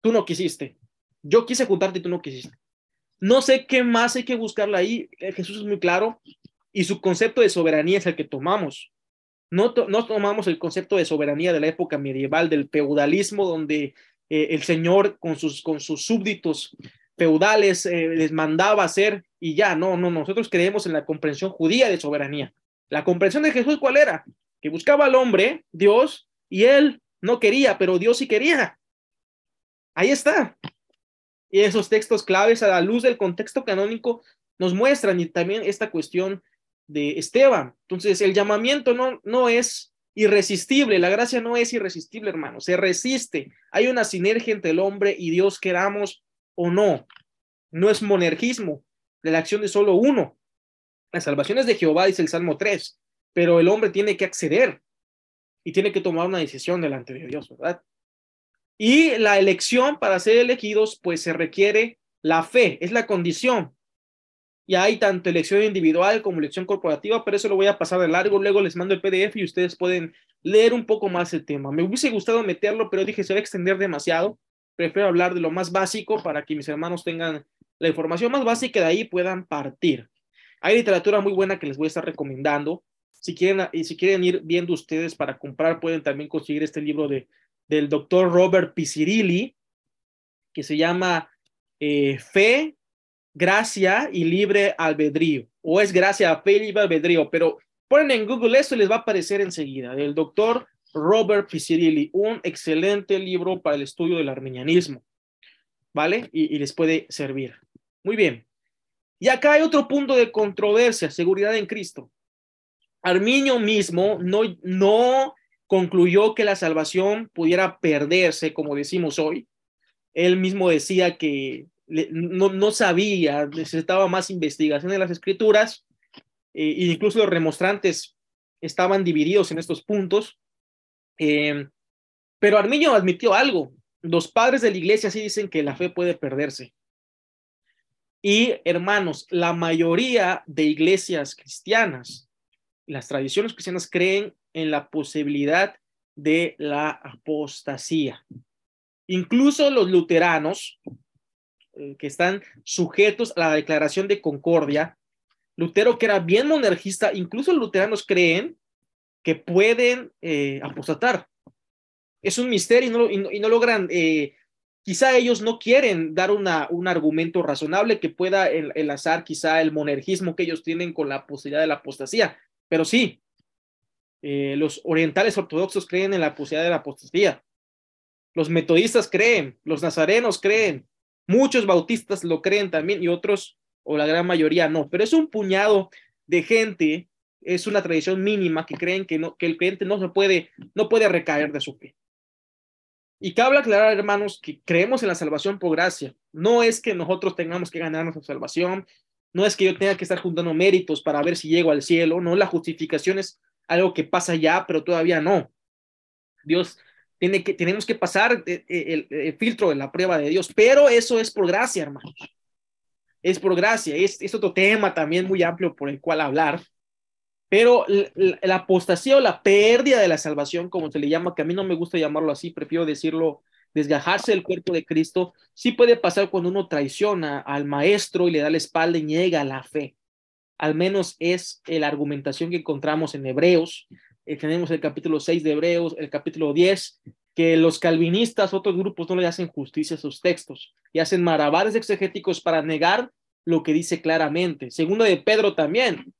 tú no quisiste. Yo quise juntarte y tú no quisiste. No sé qué más hay que buscarla ahí. Eh, Jesús es muy claro y su concepto de soberanía es el que tomamos. No, no tomamos el concepto de soberanía de la época medieval, del feudalismo, donde eh, el Señor con sus, con sus súbditos feudales eh, les mandaba hacer y ya, no, no, nosotros creemos en la comprensión judía de soberanía. La comprensión de Jesús, ¿cuál era? Que buscaba al hombre, Dios, y él no quería, pero Dios sí quería. Ahí está. Y esos textos claves a la luz del contexto canónico nos muestran y también esta cuestión de Esteban. Entonces, el llamamiento no, no es irresistible, la gracia no es irresistible, hermano, se resiste. Hay una sinergia entre el hombre y Dios, queramos o no. No es monergismo la acción de solo uno. La salvación es de Jehová, dice el Salmo 3, pero el hombre tiene que acceder y tiene que tomar una decisión delante de Dios, ¿verdad? Y la elección para ser elegidos, pues se requiere la fe, es la condición y hay tanto elección individual como elección corporativa, pero eso lo voy a pasar de largo, luego les mando el PDF y ustedes pueden leer un poco más el tema. Me hubiese gustado meterlo, pero dije se va a extender demasiado, prefiero hablar de lo más básico para que mis hermanos tengan la información más básica y de ahí puedan partir. Hay literatura muy buena que les voy a estar recomendando. Si quieren, y si quieren ir viendo ustedes para comprar, pueden también conseguir este libro de, del doctor Robert Picirilli, que se llama eh, Fe, gracia y libre albedrío, o es gracia, fe y libre albedrío, pero ponen en Google esto y les va a aparecer enseguida, del doctor Robert Picirilli, un excelente libro para el estudio del armenianismo, ¿vale? Y, les puede servir. Muy bien. Y acá hay otro punto de controversia, seguridad en Cristo. Arminio mismo no concluyó que la salvación pudiera perderse, como decimos hoy. Él mismo decía que no, no, sabía, necesitaba más investigación en las escrituras, e incluso los remostrantes estaban divididos en estos puntos. Eh, pero Arminio admitió algo. Los padres de la iglesia sí dicen que la fe puede perderse. Y hermanos, la mayoría de iglesias cristianas, las tradiciones cristianas creen en la posibilidad de la apostasía. Incluso los luteranos, eh, que están sujetos a la declaración de concordia. Lutero, que era bien monergista, incluso los luteranos creen que pueden eh, apostatar. Es un misterio y no, logran, eh, quizá ellos no quieren dar una, un argumento razonable que pueda enlazar quizá el monergismo que ellos tienen con la posibilidad de la apostasía, pero sí, los orientales ortodoxos creen en la posibilidad de la apostasía. Los metodistas creen, los nazarenos creen, Muchos bautistas lo creen también y otros, o la gran mayoría, no. Pero es un puñado de gente es una tradición mínima que creen que el creyente no se puede, no puede recaer de su fe. Y cabe aclarar, hermanos, que creemos en la salvación por gracia. No es que nosotros tengamos que ganar nuestra salvación, no es que yo tenga que estar juntando méritos para ver si llego al cielo, no, la justificación es algo que pasa ya, pero todavía no. Dios tiene que, tenemos que pasar eh, eh, el, filtro de la prueba de Dios, pero eso es por gracia, hermanos. Es por gracia, es, es otro tema también muy amplio por el cual hablar. Pero la, apostasía o la pérdida de la salvación, como se le llama, que a mí no me gusta llamarlo así, prefiero decirlo desgajarse del cuerpo de Cristo, sí puede pasar cuando uno traiciona al maestro y le da la espalda y niega la fe. Al menos es la argumentación que encontramos en Hebreos. Eh, tenemos el capítulo 6 de Hebreos, el capítulo 10, que los calvinistas, otros grupos, no le hacen justicia a sus textos y hacen maravillas exegéticos para negar lo que dice claramente. Segundo de Pedro también,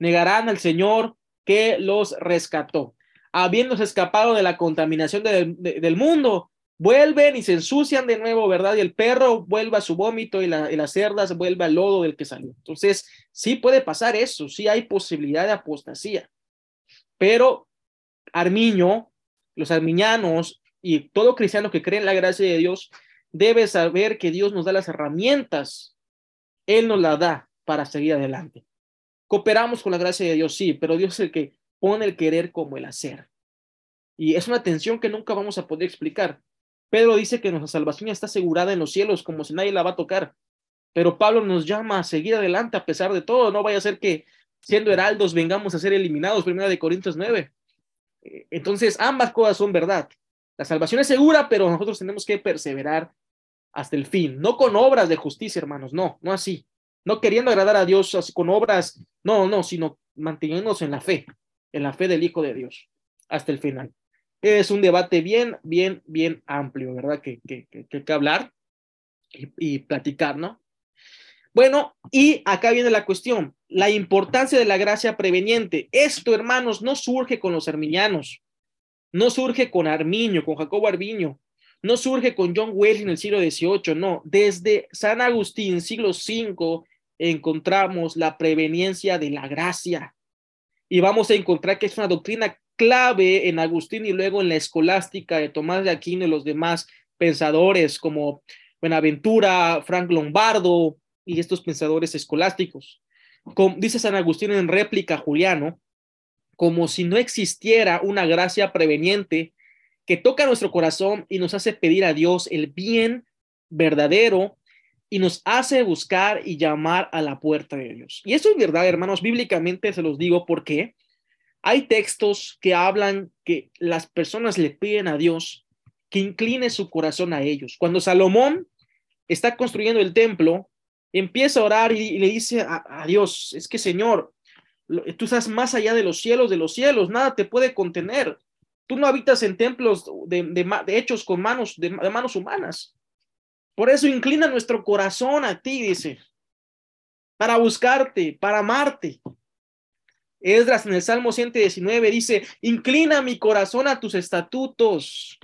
negarán al Señor que los rescató. Habiéndose escapado de la contaminación del mundo, vuelven y se ensucian de nuevo, ¿verdad? Y el perro vuelve a su vómito y, la, las cerdas vuelve al lodo del que salió. Entonces, sí puede pasar eso, sí hay posibilidad de apostasía. Pero Armiño, los armiñanos y todo cristiano que cree en la gracia de Dios debe saber que Dios nos da las herramientas. Él nos la da para seguir adelante. Cooperamos con la gracia de Dios, sí, pero Dios es el que pone el querer como el hacer. Y es una tensión que nunca vamos a poder explicar. Pedro dice que nuestra salvación está asegurada en los cielos, como si nadie la va a tocar. Pero Pablo nos llama a seguir adelante a pesar de todo. No vaya a ser que siendo heraldos vengamos a ser eliminados, primera de Corintios 9. Eh, entonces, ambas cosas son verdad. La salvación es segura, pero nosotros tenemos que perseverar hasta el fin, no con obras de justicia, hermanos, no, no así, no queriendo agradar a Dios con obras, no, no, sino manteniéndonos en la fe, en la fe del Hijo de Dios, hasta el final es un debate bien, bien, bien amplio, ¿verdad? Que, que, que, hay que hablar y, platicar, ¿no? Bueno, y acá viene la cuestión, la importancia de la gracia preveniente. Esto, hermanos, no surge con los arminianos, no surge con Arminio, con Jacobo Armiño, no surge con John Wesley en el siglo XVIII, no. Desde San Agustín, siglo V, encontramos la preveniencia de la gracia. Y vamos a encontrar que es una doctrina clave en Agustín y luego en la escolástica de Tomás de Aquino y los demás pensadores como Buenaventura, Frank Lombardo y estos pensadores escolásticos. Dice San Agustín en réplica Juliano, como si no existiera una gracia preveniente que toca nuestro corazón y nos hace pedir a Dios el bien verdadero y nos hace buscar y llamar a la puerta de Dios. Y eso es verdad, hermanos, bíblicamente se los digo porque hay textos que hablan que las personas le piden a Dios que incline su corazón a ellos. Cuando Salomón está construyendo el templo, empieza a orar y, le dice a, Dios, es que Señor, tú estás más allá de los cielos, de los cielos, nada te puede contener. Tú no habitas en templos de, de hechos con manos, de manos humanas. Por eso inclina nuestro corazón a ti, dice, para buscarte, para amarte. Esdras en el Salmo 119 dice, inclina mi corazón a tus estatutos.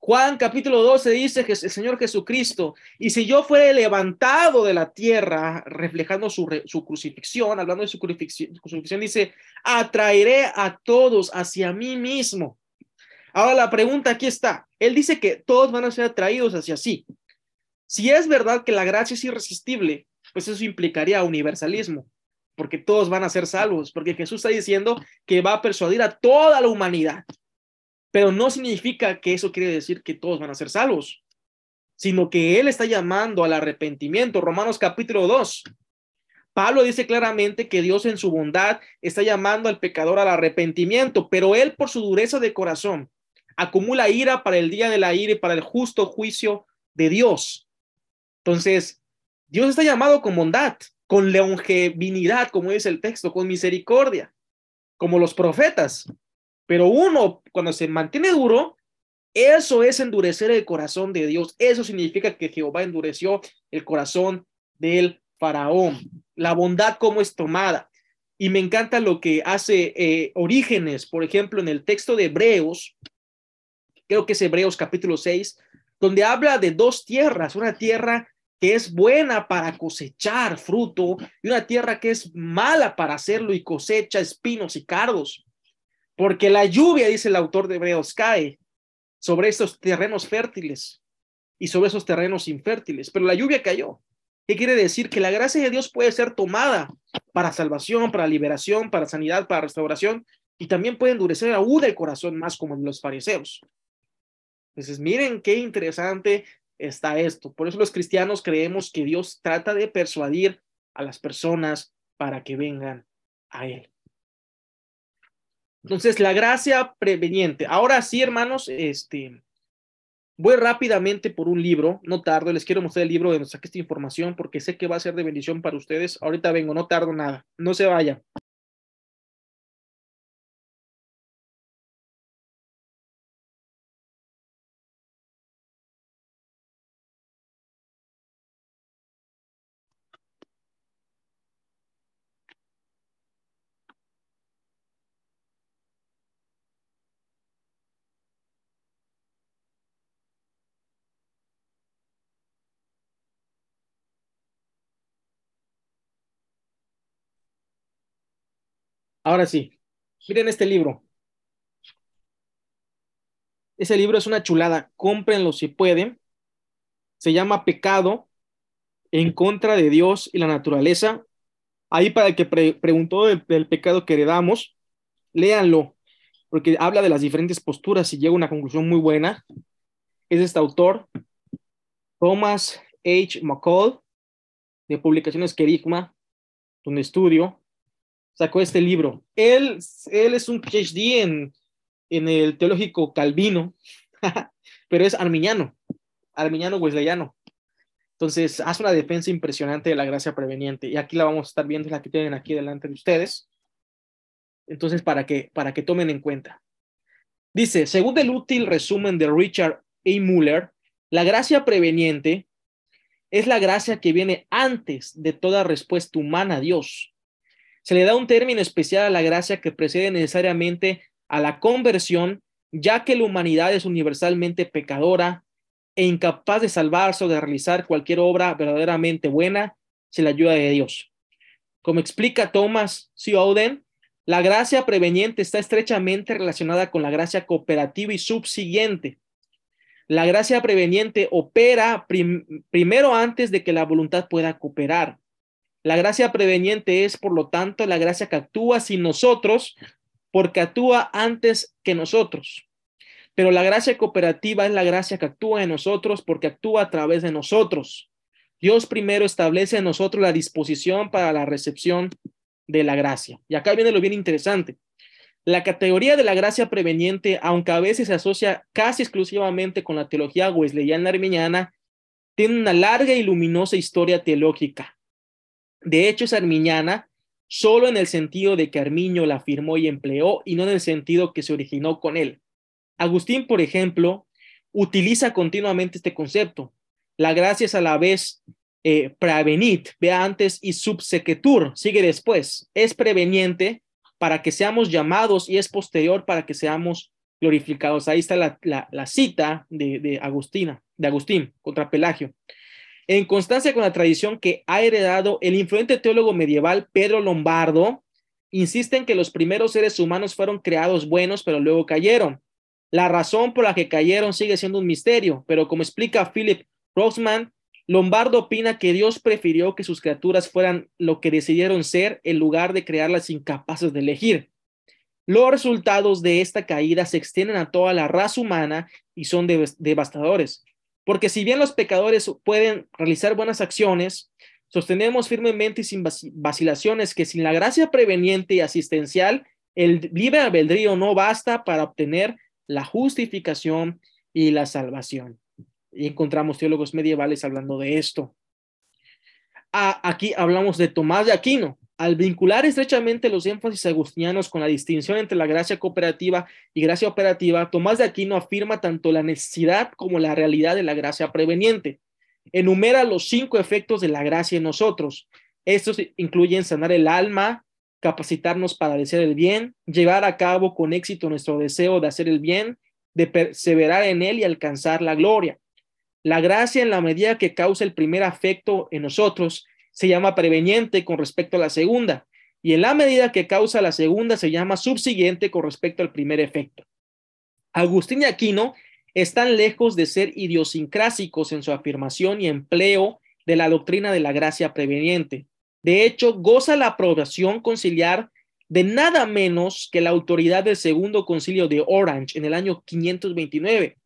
Juan capítulo 12 dice que el Señor Jesucristo, y si yo fuere levantado de la tierra, reflejando su, crucifixión, hablando de su crucifixión, dice, atraeré a todos hacia mí mismo. Ahora la pregunta aquí está, él dice que todos van a ser atraídos hacia sí. Si es verdad que la gracia es irresistible, pues eso implicaría universalismo, porque todos van a ser salvos, porque Jesús está diciendo que va a persuadir a toda la humanidad, pero no significa que eso quiere decir que todos van a ser salvos, sino que Él está llamando al arrepentimiento. Romanos capítulo 2. Pablo dice claramente que Dios en su bondad está llamando al pecador al arrepentimiento, pero Él por su dureza de corazón acumula ira para el día de la ira y para el justo juicio de Dios. Entonces, Dios está llamado con bondad, con longevinidad, como dice el texto, con misericordia, como los profetas. Pero uno, cuando se mantiene duro, eso es endurecer el corazón de Dios. Eso significa que Jehová endureció el corazón del faraón. La bondad como es tomada. Y me encanta lo que hace eh, Orígenes, por ejemplo, en el texto de Hebreos, creo que es Hebreos capítulo 6, donde habla de dos tierras, una tierra que es buena para cosechar fruto y una tierra que es mala para hacerlo y cosecha espinos y cardos. Porque la lluvia, dice el autor de Hebreos, cae sobre estos terrenos fértiles y sobre esos terrenos infértiles, pero la lluvia cayó. ¿Qué quiere decir? Que la gracia de Dios puede ser tomada para salvación, para liberación, para sanidad, para restauración, y también puede endurecer aún el corazón más como en los fariseos. Entonces, miren qué interesante está esto. Por eso los cristianos creemos que Dios trata de persuadir a las personas para que vengan a Él. Entonces, la gracia preveniente. Ahora sí, hermanos, este, voy rápidamente por un libro, no tardo, les quiero mostrar el libro de donde saqué esta información porque sé que va a ser de bendición para ustedes. Ahorita vengo, no tardo nada, no se vaya. Ahora sí, miren este libro. Ese libro es una chulada, cómprenlo si pueden. Se llama Pecado en contra de Dios y la naturaleza. Ahí para el que preguntó del, pecado que heredamos, léanlo, porque habla de las diferentes posturas y llega a una conclusión muy buena. Es este autor, Thomas H. McCall, de Publicaciones Querigma, donde estudio sacó este libro. Él, es un PhD en, el teológico calvino, pero es arminiano, arminiano wesleyano. Entonces, hace una defensa impresionante de la gracia preveniente. Y aquí la vamos a estar viendo, la que tienen aquí delante de ustedes. Entonces, para que, para que tomen en cuenta. Dice, según el útil resumen de Richard A. Muller, la gracia preveniente es la gracia que viene antes de toda respuesta humana a Dios se le da un término especial a la gracia que precede necesariamente a la conversión, ya que la humanidad es universalmente pecadora e incapaz de salvarse o de realizar cualquier obra verdaderamente buena sin la ayuda de Dios. Como explica Thomas C. Oden, la gracia preveniente está estrechamente relacionada con la gracia cooperativa y subsiguiente. La gracia preveniente opera primero antes de que la voluntad pueda cooperar. La gracia preveniente es, por lo tanto, la gracia que actúa sin nosotros, porque actúa antes que nosotros. Pero la gracia cooperativa es la gracia que actúa en nosotros porque actúa a través de nosotros. Dios primero establece en nosotros la disposición para la recepción de la gracia. Y acá viene lo bien interesante. La categoría de la gracia preveniente, aunque a veces se asocia casi exclusivamente con la teología wesleyana arminiana, tiene una larga y luminosa historia teológica. De hecho, es arminiana solo en el sentido de que Armiño la firmó y empleó y no en el sentido que se originó con él. Agustín, por ejemplo, utiliza continuamente este concepto. La gracia es a la vez eh, prevenit, vea antes, y subsequetur, sigue después. Es preveniente para que seamos llamados y es posterior para que seamos glorificados. Ahí está la, cita de, de, Agustina, de Agustín contra Pelagio en constancia con la tradición que ha heredado el influente teólogo medieval Pedro Lombardo, insiste en que los primeros seres humanos fueron creados buenos, pero luego cayeron. La razón por la que cayeron sigue siendo un misterio, pero como explica Philip Rossman, Lombardo opina que Dios prefirió que sus criaturas fueran lo que decidieron ser en lugar de crearlas incapaces de elegir. Los resultados de esta caída se extienden a toda la raza humana y son devastadores. Porque si bien los pecadores pueden realizar buenas acciones, sostenemos firmemente y sin vacilaciones que sin la gracia preveniente y asistencial, el libre albedrío no basta para obtener la justificación y la salvación. Y encontramos teólogos medievales hablando de esto. Aquí hablamos de Tomás de Aquino, al vincular estrechamente los énfasis agustinianos con la distinción entre la gracia cooperativa y gracia operativa, Tomás de Aquino afirma tanto la necesidad como la realidad de la gracia preveniente. Enumera los cinco efectos de la gracia en nosotros. Estos incluyen sanar el alma, capacitarnos para desear el bien, llevar a cabo con éxito nuestro deseo de hacer el bien, de perseverar en él y alcanzar la gloria. La gracia en la medida que causa el primer afecto en nosotros se llama preveniente con respecto a la segunda y en la medida que causa la segunda se llama subsiguiente con respecto al primer efecto. Agustín y Aquino están lejos de ser idiosincrásicos en su afirmación y empleo de la doctrina de la gracia preveniente. De hecho, goza la aprobación conciliar de nada menos que la autoridad del segundo concilio de Orange en el año 529,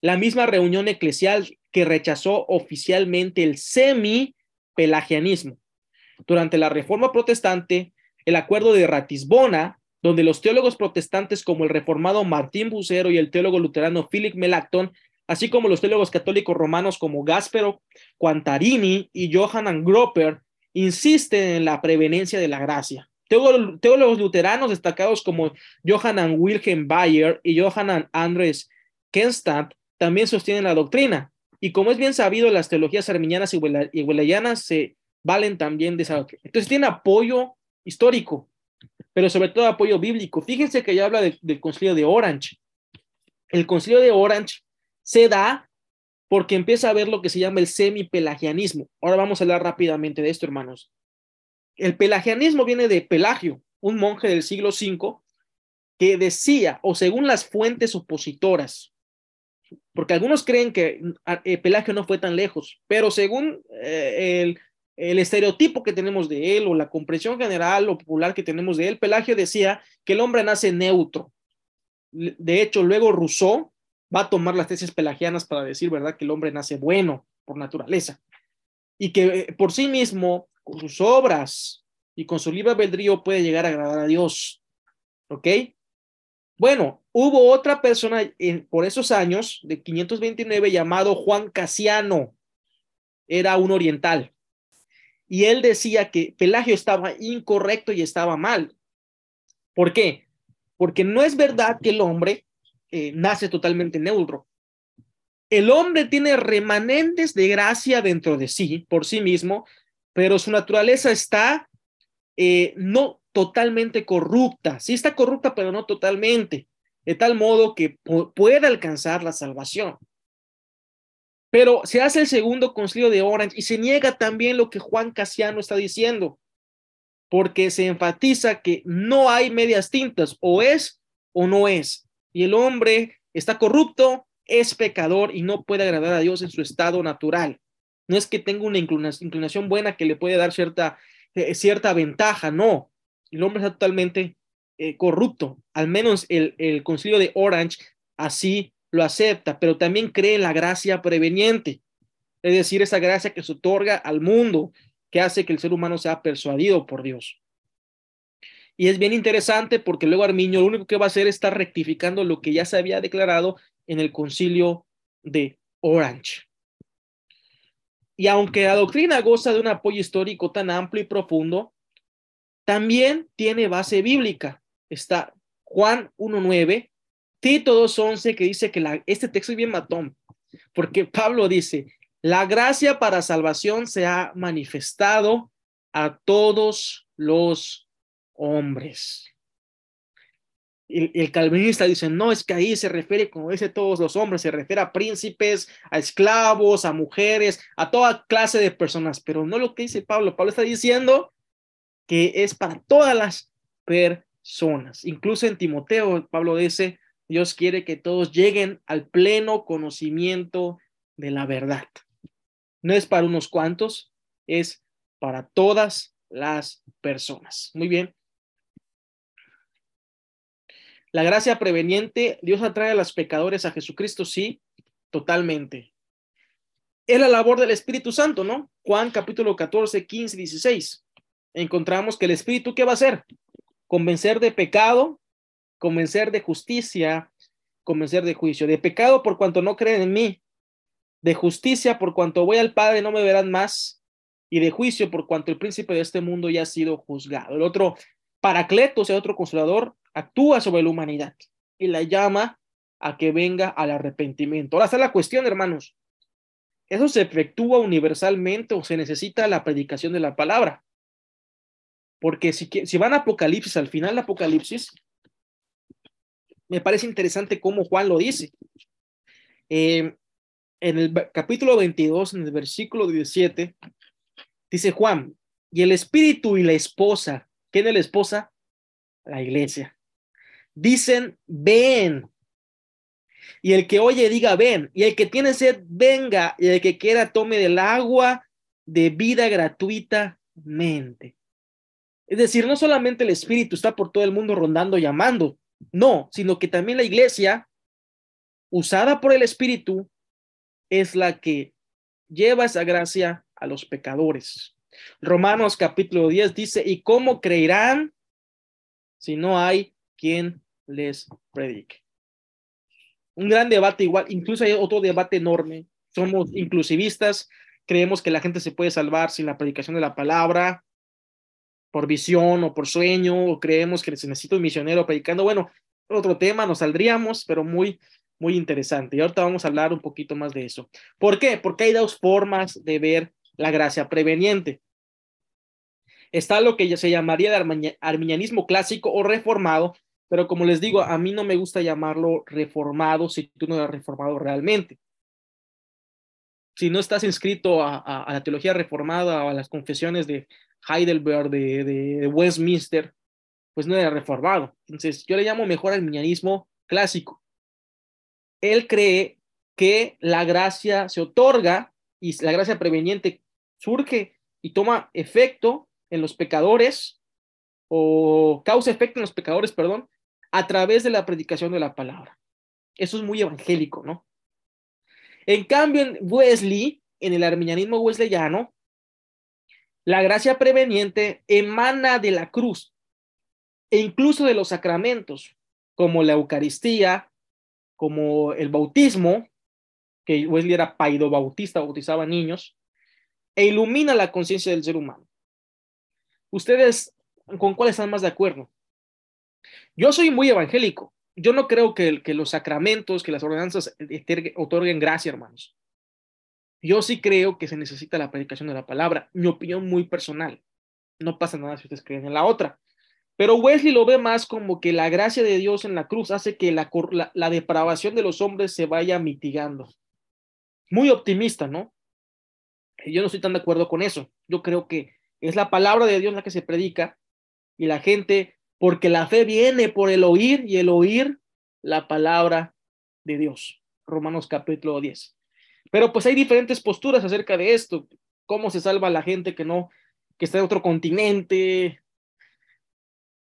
la misma reunión eclesial que rechazó oficialmente el semi-pelagianismo. Durante la Reforma Protestante, el acuerdo de Ratisbona, donde los teólogos protestantes como el reformado Martín Bucero y el teólogo luterano Philip Melanchthon, así como los teólogos católicos romanos como Gaspero Quantarini y Johann Gropper, insisten en la prevenencia de la gracia. Teólogos luteranos destacados como Johann Wilhelm Bayer y Johann Andres Kenstadt también sostienen la doctrina. Y como es bien sabido, las teologías arminianas y welayanas se valen también de esa doctrina. Entonces tiene apoyo histórico, pero sobre todo apoyo bíblico. Fíjense que ya habla del concilio de Orange. El concilio de Orange se da porque empieza a ver lo que se llama el semi-pelagianismo. Ahora vamos a hablar rápidamente de esto, hermanos. El pelagianismo viene de Pelagio, un monje del siglo V, que decía, o según las fuentes opositoras, porque algunos creen que eh, Pelagio no fue tan lejos, pero según eh, el el estereotipo que tenemos de él o la comprensión general o popular que tenemos de él, Pelagio decía que el hombre nace neutro. De hecho, luego Rousseau va a tomar las tesis pelagianas para decir, ¿verdad?, que el hombre nace bueno por naturaleza y que eh, por sí mismo, con sus obras y con su libre albedrío puede llegar a agradar a Dios. ¿Ok? Bueno, hubo otra persona por esos años, de 529, llamado Juan Casiano. Era un oriental y él decía que Pelagio estaba incorrecto y estaba mal. ¿Por qué? Porque no es verdad que el hombre eh, nace totalmente neutro. El hombre tiene remanentes de gracia dentro de sí, por sí mismo, pero su naturaleza está eh, no totalmente corrupta. Sí está corrupta, pero no totalmente, de tal modo que puede alcanzar la salvación. Pero se hace el segundo concilio de Orange y se niega también lo que Juan Casiano está diciendo, porque se enfatiza que no hay medias tintas, o es o no es. Y el hombre está corrupto, es pecador y no puede agradar a Dios en su estado natural. No es que tenga una inclinación buena que le puede dar cierta, eh, cierta ventaja, no. El hombre está totalmente eh, corrupto. Al menos el, el concilio de Orange así lo acepta, pero también cree en la gracia preveniente, es decir, esa gracia que se otorga al mundo, que hace que el ser humano sea persuadido por Dios. Y es bien interesante porque luego Armiño lo único que va a hacer es estar rectificando lo que ya se había declarado en el concilio de Orange. Y aunque la doctrina goza de un apoyo histórico tan amplio y profundo, también tiene base bíblica. Está Juan 1.9 Tito 2.11 que dice que este texto es bien matón, porque Pablo dice, la gracia para salvación se ha manifestado a todos los hombres. El, el, calvinista dice, no, es que ahí se refiere, como dice todos los hombres, se refiere a príncipes, a esclavos, a mujeres, a toda clase de personas, pero no lo que dice Pablo. Pablo está diciendo que es para todas las personas. Incluso en Timoteo, Pablo dice, Dios quiere que todos lleguen al pleno conocimiento de la verdad. No es para unos cuantos, es para todas las personas. Muy bien. La gracia preveniente, Dios atrae a los pecadores a Jesucristo, sí, totalmente. Es la labor del Espíritu Santo, ¿no? Juan capítulo 14, 15, 16. Encontramos que el Espíritu, ¿qué va a hacer? Convencer de pecado, convencer de justicia, convencer de juicio, de pecado por cuanto no creen en mí, de justicia por cuanto voy al Padre no me verán más, y de juicio por cuanto el príncipe de este mundo ya ha sido juzgado. El otro paracleto, o sea, otro consolador, actúa sobre la humanidad y la llama a que venga al arrepentimiento. Ahora está la cuestión, hermanos. ¿Eso se efectúa universalmente o se necesita la predicación de la palabra? Porque si, si van a Apocalipsis, al final de Apocalipsis, me parece interesante cómo Juan lo dice. Eh, en el capítulo 22, en el versículo 17, dice Juan, y el espíritu y la esposa, ¿quién es la esposa? La iglesia. Dicen, ven. Y el que oye diga, ven. Y el que tiene sed, venga. Y el que quiera, tome del agua de vida gratuitamente. Es decir, no solamente el Espíritu está por todo el mundo rondando, llamando, no, sino que también la iglesia, usada por el Espíritu, es la que lleva esa gracia a los pecadores. Romanos capítulo 10 dice, ¿y cómo creerán si no hay quien les predique? Un gran debate igual, incluso hay otro debate enorme. Somos inclusivistas, creemos que la gente se puede salvar sin la predicación de la palabra, por visión o por sueño, o creemos que se necesita un misionero predicando. Bueno, otro tema, nos saldríamos, pero muy, muy interesante. Y ahorita vamos a hablar un poquito más de eso. ¿Por qué? Porque hay dos formas de ver la gracia preveniente. Está lo que se llamaría el arminianismo clásico o reformado, pero como les digo, a mí no me gusta llamarlo reformado si tú no eres reformado realmente. Si no estás inscrito a, la teología reformada o a las confesiones de Heidelberg, de, Westminster, pues no era reformado. Entonces, yo le llamo mejor arminianismo clásico. Él cree que la gracia se otorga y la gracia preveniente surge y toma efecto en los pecadores o causa efecto en los pecadores, perdón, a través de la predicación de la palabra. Eso es muy evangélico, ¿no? En cambio, en Wesley, en el arminianismo wesleyano, la gracia preveniente emana de la cruz e incluso de los sacramentos, como la Eucaristía, como el bautismo, que Wesley era paido bautista, bautizaba niños, e ilumina la conciencia del ser humano. ¿Ustedes con cuál están más de acuerdo? Yo soy muy evangélico. Yo no creo que, que los sacramentos, que las ordenanzas otorguen gracia, hermanos. Yo sí creo que se necesita la predicación de la palabra. Mi opinión muy personal. No pasa nada si ustedes creen en la otra. Pero Wesley lo ve más como que la gracia de Dios en la cruz hace que la, depravación de los hombres se vaya mitigando. Muy optimista, ¿no? Yo no estoy tan de acuerdo con eso. Yo creo que es la palabra de Dios la que se predica y la gente, porque la fe viene por el oír y el oír la palabra de Dios. Romanos capítulo 10. Pero pues hay diferentes posturas acerca de esto. ¿Cómo se salva la gente que no, que está en otro continente?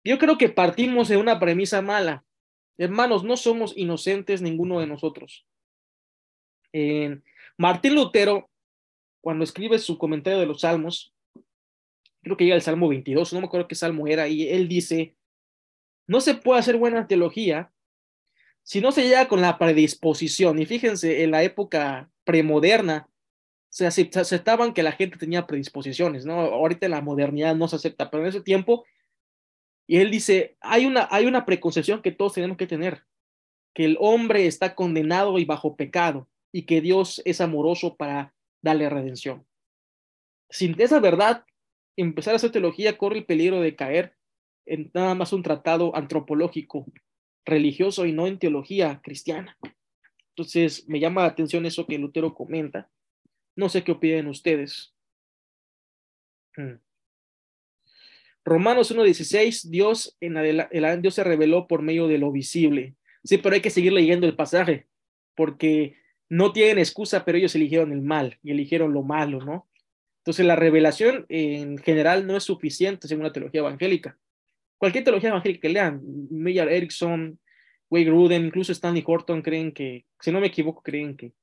Yo creo que partimos de una premisa mala. Hermanos, no somos inocentes ninguno de nosotros. Martín Lutero, cuando escribe su comentario de los salmos, creo que llega al Salmo 22, no me acuerdo qué salmo era, y él dice, no se puede hacer buena teología si no se llega con la predisposición. Y fíjense, en la época premoderna, se aceptaban que la gente tenía predisposiciones, ¿no? Ahorita la modernidad no se acepta, pero en ese tiempo, y él dice, hay una, hay una preconcepción que todos tenemos que tener, que el hombre está condenado y bajo pecado, y que Dios es amoroso para darle redención. Sin esa verdad, empezar a hacer teología corre el peligro de caer en nada más un tratado antropológico, religioso y no en teología cristiana. Entonces, me llama la atención eso que Lutero comenta. No sé qué opinan ustedes. Hmm. Romanos 1.16, Dios, en el Dios se reveló por medio de lo visible. Sí, pero hay que seguir leyendo el pasaje, porque no tienen excusa, pero ellos eligieron el mal y eligieron lo malo, ¿no? Entonces la revelación en general no es suficiente según la teología evangélica. Cualquier teología evangélica que lean, Meyer Erickson, Wade Gruden, incluso Stanley Horton creen que, si no me equivoco, creen que,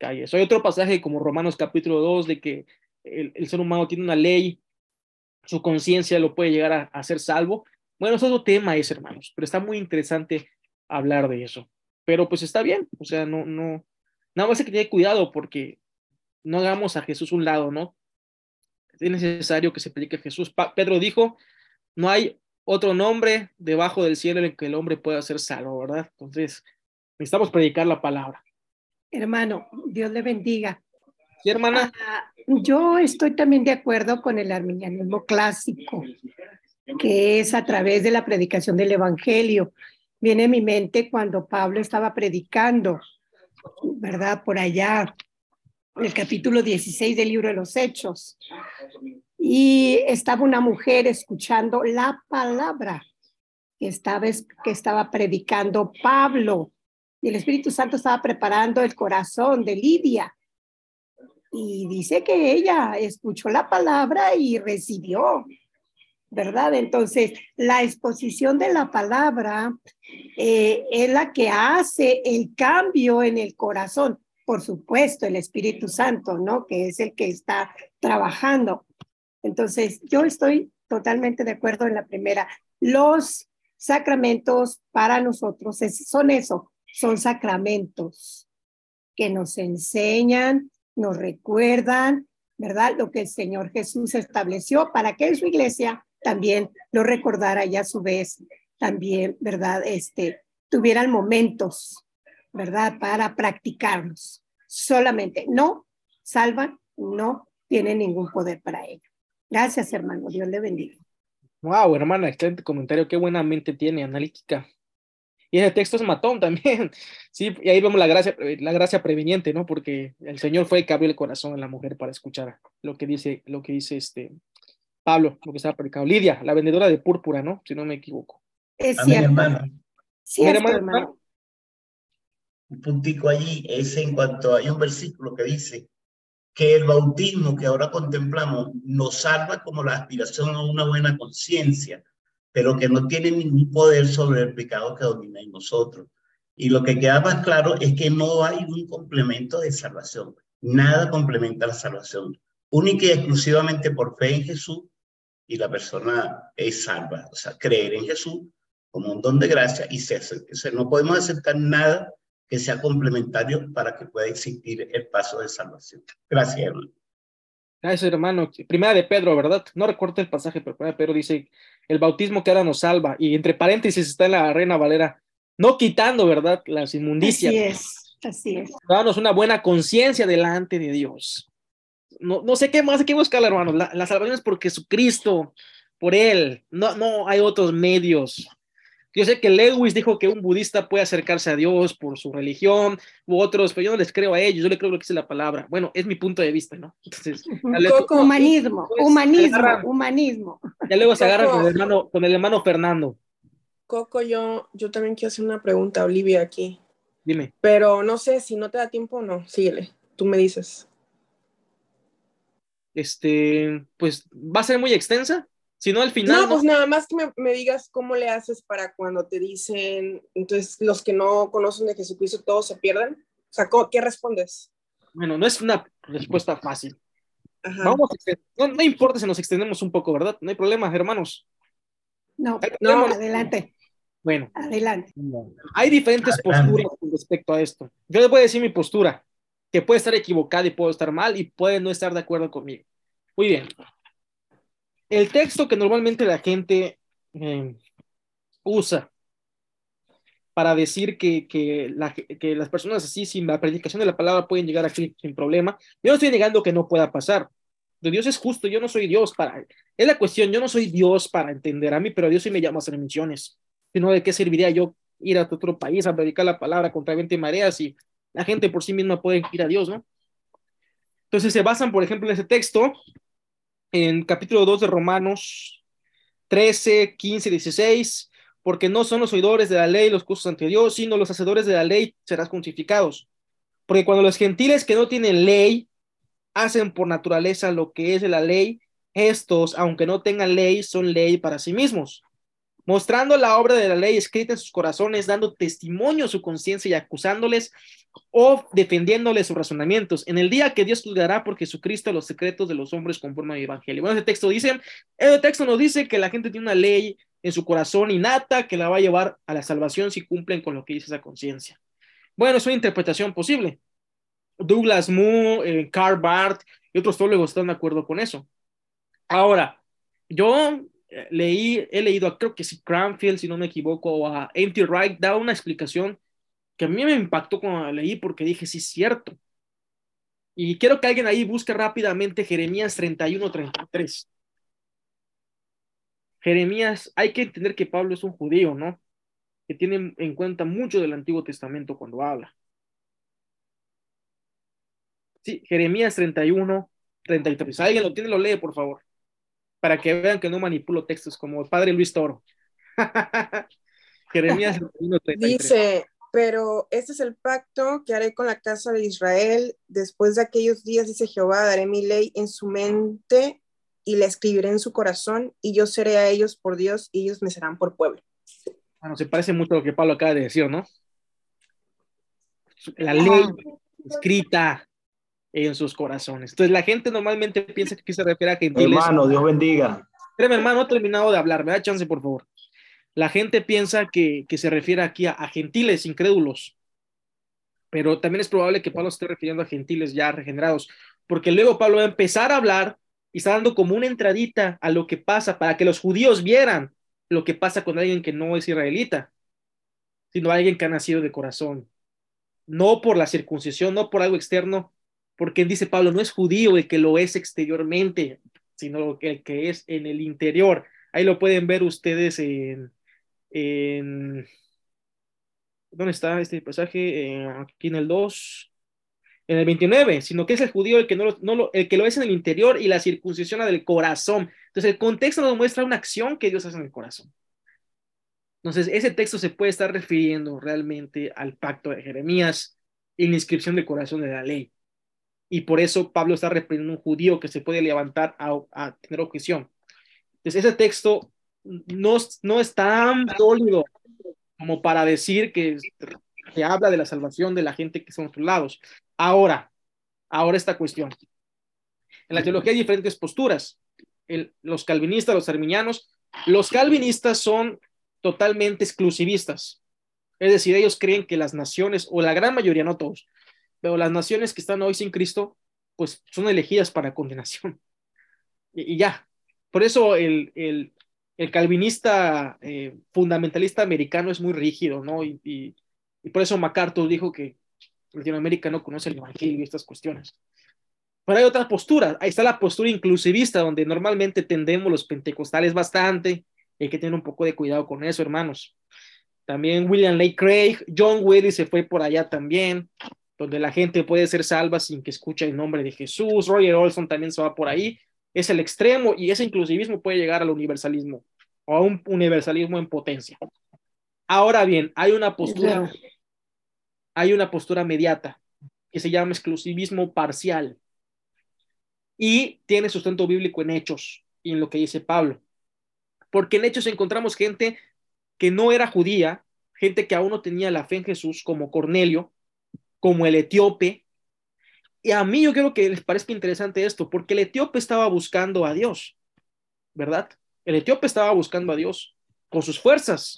eso. Hay otro pasaje como Romanos capítulo 2 de que el, ser humano tiene una ley, su conciencia lo puede llegar a, a, ser salvo. Bueno, es otro tema ese, hermanos, pero está muy interesante hablar de eso. Pero pues está bien, o sea, no, no, nada más hay que tener cuidado porque no hagamos a Jesús un lado, ¿no? es necesario que se predique Jesús. Pedro dijo, no hay otro nombre debajo del cielo en el que el hombre pueda ser salvo, ¿verdad? Entonces, necesitamos predicar la palabra. Hermano, Dios le bendiga. Sí, hermana. Ah, yo estoy también de acuerdo con el arminianismo clásico, que es a través de la predicación del Evangelio. Viene a mi mente cuando Pablo estaba predicando ¿verdad? Por allá, el capítulo 16 del libro de los Hechos. Y estaba una mujer escuchando la palabra que estaba, que estaba predicando Pablo. Y el Espíritu Santo estaba preparando el corazón de Lidia. Y dice que ella escuchó la palabra y recibió, ¿verdad? Entonces, la exposición de la palabra eh, es la que hace el cambio en el corazón. Por supuesto, el Espíritu Santo, ¿no? Que es el que está trabajando. Entonces, yo estoy totalmente de acuerdo en la primera. Los sacramentos para nosotros son eso, son sacramentos que nos enseñan, nos recuerdan, ¿verdad? Lo que el Señor Jesús estableció para que su iglesia también lo recordara y a su vez también, ¿verdad? Este, tuvieran momentos, ¿verdad? Para practicarlos. Solamente no salvan, no tienen ningún poder para ello. Gracias, hermano. Dios le bendiga. Wow, hermana, excelente comentario. Qué buena mente tiene, analítica. Y ese texto es matón también. Sí, y ahí vemos la gracia, la gracia preveniente, ¿no? Porque el Señor fue el que abrió el corazón a la mujer para escuchar lo que dice, lo que dice este Pablo, lo que estaba predicando. Lidia, la vendedora de púrpura, ¿no? Si no me equivoco. Es cierto. hermano. Cierto, hermano. Un puntico allí es en cuanto hay un versículo que dice que el bautismo que ahora contemplamos nos salva como la aspiración a una buena conciencia, pero que no tiene ningún poder sobre el pecado que domina en nosotros. Y lo que queda más claro es que no hay un complemento de salvación. Nada complementa la salvación. Única y exclusivamente por fe en Jesús y la persona es salva. O sea, creer en Jesús como un don de gracia y se O no podemos aceptar nada que sea complementario para que pueda existir el paso de salvación. Gracias, hermano. Gracias, hermano. Primera de Pedro, ¿verdad? No recuerdo el pasaje, pero primera de Pedro dice, el bautismo que ahora nos salva. Y entre paréntesis está en la Reina Valera, no quitando, ¿verdad? Las inmundicias. Así es, así es. Danos una buena conciencia delante de Dios. No, no sé qué más hay que buscar, hermano. La, la salvación es por Jesucristo, por Él. No, no hay otros medios. Yo sé que Lewis dijo que un budista puede acercarse a Dios por su religión u otros, pero yo no les creo a ellos, yo le creo lo que dice la palabra. Bueno, es mi punto de vista, ¿no? Entonces, humanismo, pues, humanismo, humanismo. Ya luego se agarra con el, hermano, con el hermano Fernando. Coco, yo, yo también quiero hacer una pregunta a Olivia aquí. Dime. Pero no sé si no te da tiempo o no, síguele, tú me dices. Este, pues va a ser muy extensa, si no, al final. No, pues nada más que me, digas cómo le haces para cuando te dicen, entonces los que no conocen de Jesucristo todos se pierden. O sea, ¿qué respondes? Bueno, no es una respuesta fácil. Vamos no, no, importa si nos extendemos un poco, ¿verdad? No hay problema, hermanos. No, no, adelante. Bueno, adelante. Hay diferentes posturas con respecto a esto. Yo les voy a decir mi postura, que puede estar equivocada y puedo estar mal y puede no estar de acuerdo conmigo. Muy bien el texto que normalmente la gente eh, usa para decir que, que, las personas así sin la predicación de la palabra pueden llegar aquí sin problema, yo no estoy negando que no pueda pasar. Dios es justo, yo no soy Dios para... Es la cuestión, yo no soy Dios para entender a mí, pero Dios sí me llama a hacer misiones. no, ¿de qué serviría yo ir a otro país a predicar la palabra contra 20 mareas y la gente por sí misma puede ir a Dios, ¿no? Entonces se basan, por ejemplo, en ese texto en capítulo 2 de Romanos 13, 15, 16, porque no son los oidores de la ley los justos ante Dios, sino los hacedores de la ley serán crucificados. Porque cuando los gentiles que no tienen ley hacen por naturaleza lo que es de la ley, estos, aunque no tengan ley, son ley para sí mismos mostrando la obra de la ley escrita en sus corazones, dando testimonio a su conciencia y acusándoles o defendiéndoles sus razonamientos. En el día que Dios juzgará por Jesucristo los secretos de los hombres conforme al Evangelio. Bueno, ese texto dice, el texto nos dice que la gente tiene una ley en su corazón innata que la va a llevar a la salvación si cumplen con lo que dice esa conciencia. Bueno, es una interpretación posible. Douglas Moo, eh, Karl Barth y otros teólogos están de acuerdo con eso. Ahora, yo leí, he leído, creo que si Cranfield, si no me equivoco, o a Empty Wright, da una explicación que a mí me impactó cuando la leí porque dije, sí, es cierto. Y quiero que alguien ahí busque rápidamente Jeremías 31-33. Jeremías, hay que entender que Pablo es un judío, ¿no? Que tiene en cuenta mucho del Antiguo Testamento cuando habla. Sí, Jeremías 31, 33. Si alguien lo tiene, lo lee, por favor. Para que vean que no manipulo textos como el padre Luis Toro. Jeremías 31, 33. Dice, pero este es el pacto que haré con la casa de Israel. Después de aquellos días, dice Jehová, daré mi ley en su mente y la escribiré en su corazón, y yo seré a ellos por Dios, y ellos me serán por pueblo. Bueno, se parece mucho a lo que Pablo acaba de decir, ¿no? La ley escrita en sus corazones. Entonces, la gente normalmente piensa que aquí se refiere a gentiles. Hermano, Dios bendiga. Espérame, hermano, no he terminado de hablar. Me da chance, por favor. La gente piensa que, que se refiere aquí a, a gentiles incrédulos, pero también es probable que Pablo esté refiriendo a gentiles ya regenerados, porque luego Pablo va a empezar a hablar y está dando como una entradita a lo que pasa para que los judíos vieran lo que pasa con alguien que no es israelita, sino alguien que ha nacido de corazón, no por la circuncisión, no por algo externo, porque dice Pablo, no es judío el que lo es exteriormente, sino el que es en el interior. Ahí lo pueden ver ustedes en, en ¿dónde está este pasaje? Eh, aquí en el 2, en el 29, sino que es el judío el que, no lo, no el que lo es en el interior y la circuncisión del corazón. Entonces el contexto nos muestra una acción que Dios hace en el corazón. Entonces ese texto se puede estar refiriendo realmente al pacto de Jeremías y la inscripción del corazón de la ley. Y por eso Pablo está refiriendo a un judío que se puede levantar a, a tener objeción. Entonces ese texto no, no es tan sólido como para decir que se habla de la salvación de la gente que son lados. Ahora, ahora esta cuestión. En la teología hay diferentes posturas. Los calvinistas, los arminianos, los calvinistas son totalmente exclusivistas. Es decir, ellos creen que las naciones, o la gran mayoría, no todos, pero las naciones que están hoy sin Cristo, pues son elegidas para condenación. Y, y ya. Por eso el, el, el calvinista eh, fundamentalista americano es muy rígido, ¿no? Y, y, y, por eso MacArthur dijo que Latinoamérica no conoce el evangelio y estas cuestiones. Pero hay otra postura, ahí está la postura inclusivista, donde normalmente tendemos los pentecostales bastante, hay que tener un poco de cuidado con eso, hermanos. También William Lake Craig, John Willis se fue por allá también, donde la gente puede ser salva sin que escuche el nombre de Jesús. Roger Olson también se va por ahí es el extremo y ese inclusivismo puede llegar al universalismo o a un universalismo en potencia. Ahora bien, hay una postura, hay una postura mediata que se llama exclusivismo parcial y tiene sustento bíblico en hechos y en lo que dice Pablo. Porque en hechos encontramos gente que no era judía, gente que aún no tenía la fe en Jesús, como Cornelio, como el etíope, y a mí yo creo que les parezca interesante esto, porque el etíope estaba buscando a Dios, ¿verdad? El etíope estaba buscando a Dios con sus fuerzas.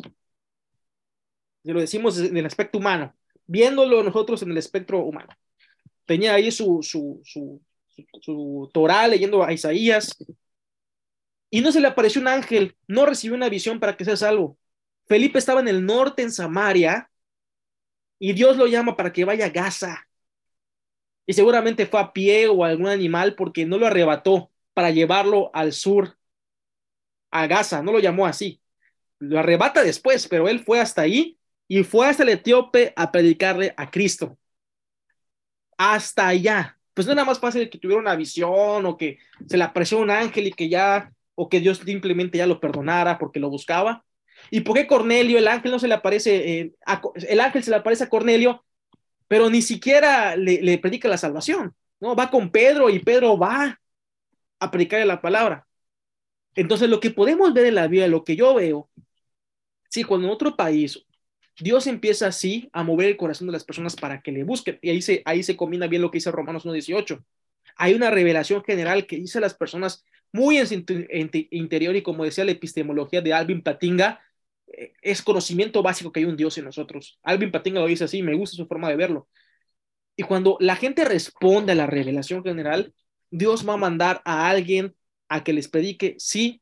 Y lo decimos en el aspecto humano, viéndolo nosotros en el espectro humano. Tenía ahí su, su, su, su, su Torah leyendo a Isaías, y no se le apareció un ángel, no recibió una visión para que sea salvo. Felipe estaba en el norte, en Samaria, y Dios lo llama para que vaya a Gaza y seguramente fue a pie o algún animal porque no lo arrebató para llevarlo al sur, a Gaza, no lo llamó así. Lo arrebata después, pero él fue hasta ahí y fue hasta el etíope a predicarle a Cristo. Hasta allá. Pues no era más fácil que tuviera una visión o que se le apareció un ángel y que ya, o que Dios simplemente ya lo perdonara porque lo buscaba. ¿Y por qué Cornelio, el ángel no se le aparece, eh, a, el ángel se le aparece a Cornelio pero ni siquiera le, predica la salvación, ¿no? Va con Pedro y Pedro va a predicarle la palabra. Entonces, lo que podemos ver en la Biblia, lo que yo veo, sí, cuando en otro país Dios empieza así a mover el corazón de las personas para que le busquen, y ahí se, ahí se combina bien lo que dice Romanos 1.18. Hay una revelación general que dice a las personas muy en su interior y como decía la epistemología de Alvin Patinga, es conocimiento básico que hay un Dios en nosotros. Alvin Patinga lo dice así, me gusta su forma de verlo. Y cuando la gente responde a la revelación general, Dios va a mandar a alguien a que les predique sí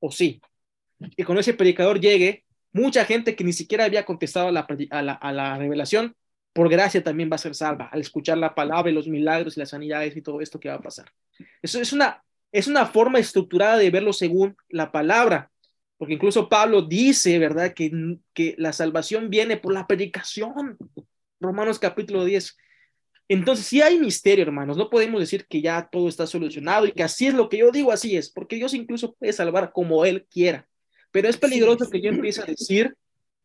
o sí. Y cuando ese predicador llegue, mucha gente que ni siquiera había contestado a la, a la, revelación, por gracia también va a ser salva al escuchar la palabra y los milagros y las sanidades y todo esto que va a pasar. Eso es una, es una forma estructurada de verlo según la palabra porque incluso Pablo dice, ¿verdad?, que, que la salvación viene por la predicación. Romanos capítulo 10. Entonces, si hay misterio, hermanos, no podemos decir que ya todo está solucionado y que así es lo que yo digo, así es, porque Dios incluso puede salvar como Él quiera. Pero es peligroso que yo empiece a decir,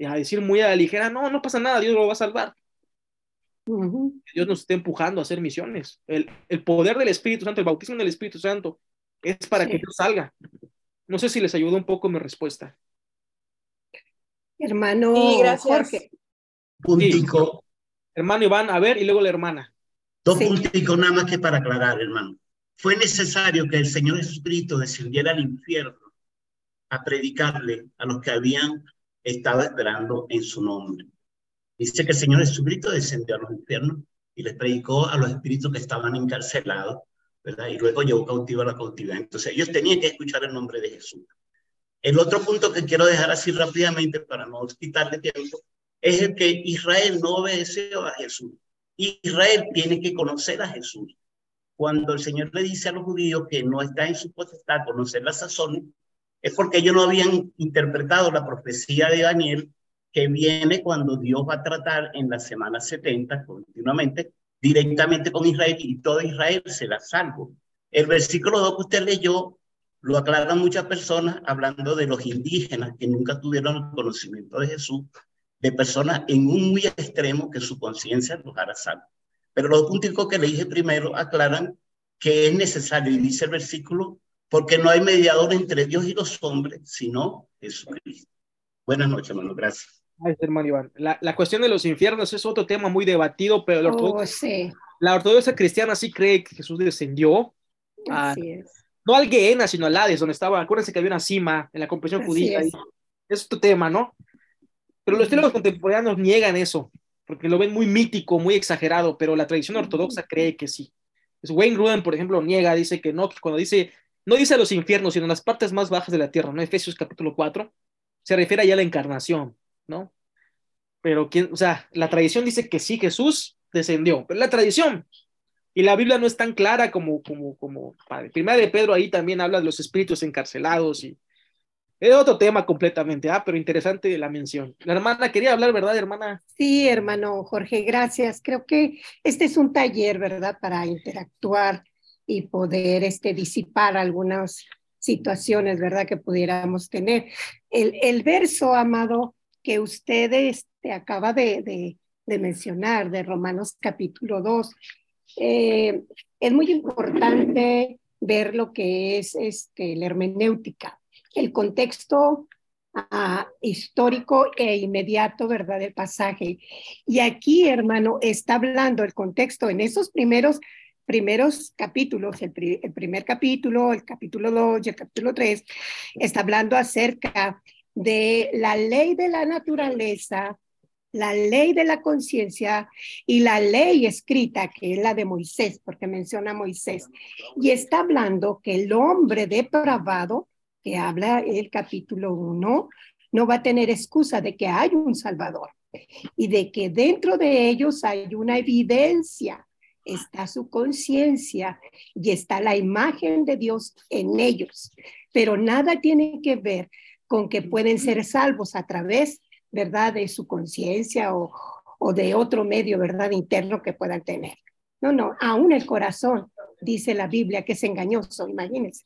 a decir muy a la ligera, no, no pasa nada, Dios lo va a salvar. Dios nos está empujando a hacer misiones. El, el, poder del Espíritu Santo, el bautismo del Espíritu Santo, es para que Dios salga. No sé si les ayudó un poco mi respuesta. Hermano sí, gracias. Jorge. Puntico. Sí. Hermano Iván, a ver, y luego la hermana. Dos sí. punticos nada más que para aclarar, hermano. Fue necesario que el Señor Jesucristo descendiera al infierno a predicarle a los que habían estado esperando en su nombre. Dice que el Señor Jesucristo descendió a los infiernos y les predicó a los espíritus que estaban encarcelados, Y luego llevó cautivo a la cautividad. Entonces ellos tenían que escuchar el nombre de Jesús. El otro punto que quiero dejar así rápidamente para no quitarle tiempo es el que Israel no obedeció a Jesús. Israel tiene que conocer a Jesús. Cuando el Señor le dice a los judíos que no está en su potestad conocer la sazón, es porque ellos no habían interpretado la profecía de Daniel que viene cuando Dios va a tratar en la semana 70 continuamente directamente con Israel y todo Israel será salvo. El versículo 2 que usted leyó lo aclaran muchas personas hablando de los indígenas que nunca tuvieron el conocimiento de Jesús, de personas en un muy extremo que su conciencia los hará salvo. Pero los puntos que le dije primero aclaran que es necesario, y dice el versículo, porque no hay mediador entre Dios y los hombres, sino Jesucristo. Buenas noches, hermano. Gracias. Ay, hermano Iván. La, la, cuestión de los infiernos es otro tema muy debatido, pero la ortodoxa, Oh, sí. la ortodoxa cristiana sí cree que Jesús descendió. a- Así es. no al Gehenna, sino al Hades, donde estaba, acuérdense que había una cima en la comprensión judía. es. Es otro tema, ¿no? Pero los teólogos contemporáneos niegan eso, porque lo ven muy mítico, muy exagerado, pero la tradición ortodoxa cree que sí. Es Wayne Gruden, por ejemplo, niega, dice que no, que cuando dice, no dice a los infiernos, sino a las partes más bajas de la tierra, ¿no? Efesios capítulo 4, se refiere ya a la encarnación, ¿no? Pero, ¿quién, o sea, la tradición dice que sí, Jesús descendió, pero la tradición, y la Biblia no es tan clara como, como, como, padre. Primera de Pedro ahí también habla de los espíritus encarcelados y es otro tema completamente, ah, pero interesante la mención. La hermana quería hablar, ¿verdad, hermana? Sí, hermano Jorge, gracias. Creo que este es un taller, ¿verdad? Para interactuar y poder este, disipar algunas situaciones, ¿verdad? Que pudiéramos tener. El, el verso, amado, que usted este, acaba de, de, de mencionar, de Romanos capítulo 2, eh, es muy importante ver lo que es este, la hermenéutica, el contexto uh, histórico e inmediato, ¿verdad?, del pasaje. Y aquí, hermano, está hablando el contexto en esos primeros, primeros capítulos, el, pri el primer capítulo, el capítulo 2 y el capítulo 3, está hablando acerca de la ley de la naturaleza, la ley de la conciencia y la ley escrita, que es la de Moisés, porque menciona Moisés. Y está hablando que el hombre depravado, que habla el capítulo 1, no va a tener excusa de que hay un Salvador y de que dentro de ellos hay una evidencia, está su conciencia y está la imagen de Dios en ellos, pero nada tiene que ver con que pueden ser salvos a través ¿verdad? De su conciencia o, o, de otro medio, ¿verdad? Interno que puedan tener. No, no, aún el corazón, dice la Biblia, que es engañoso, imagínense.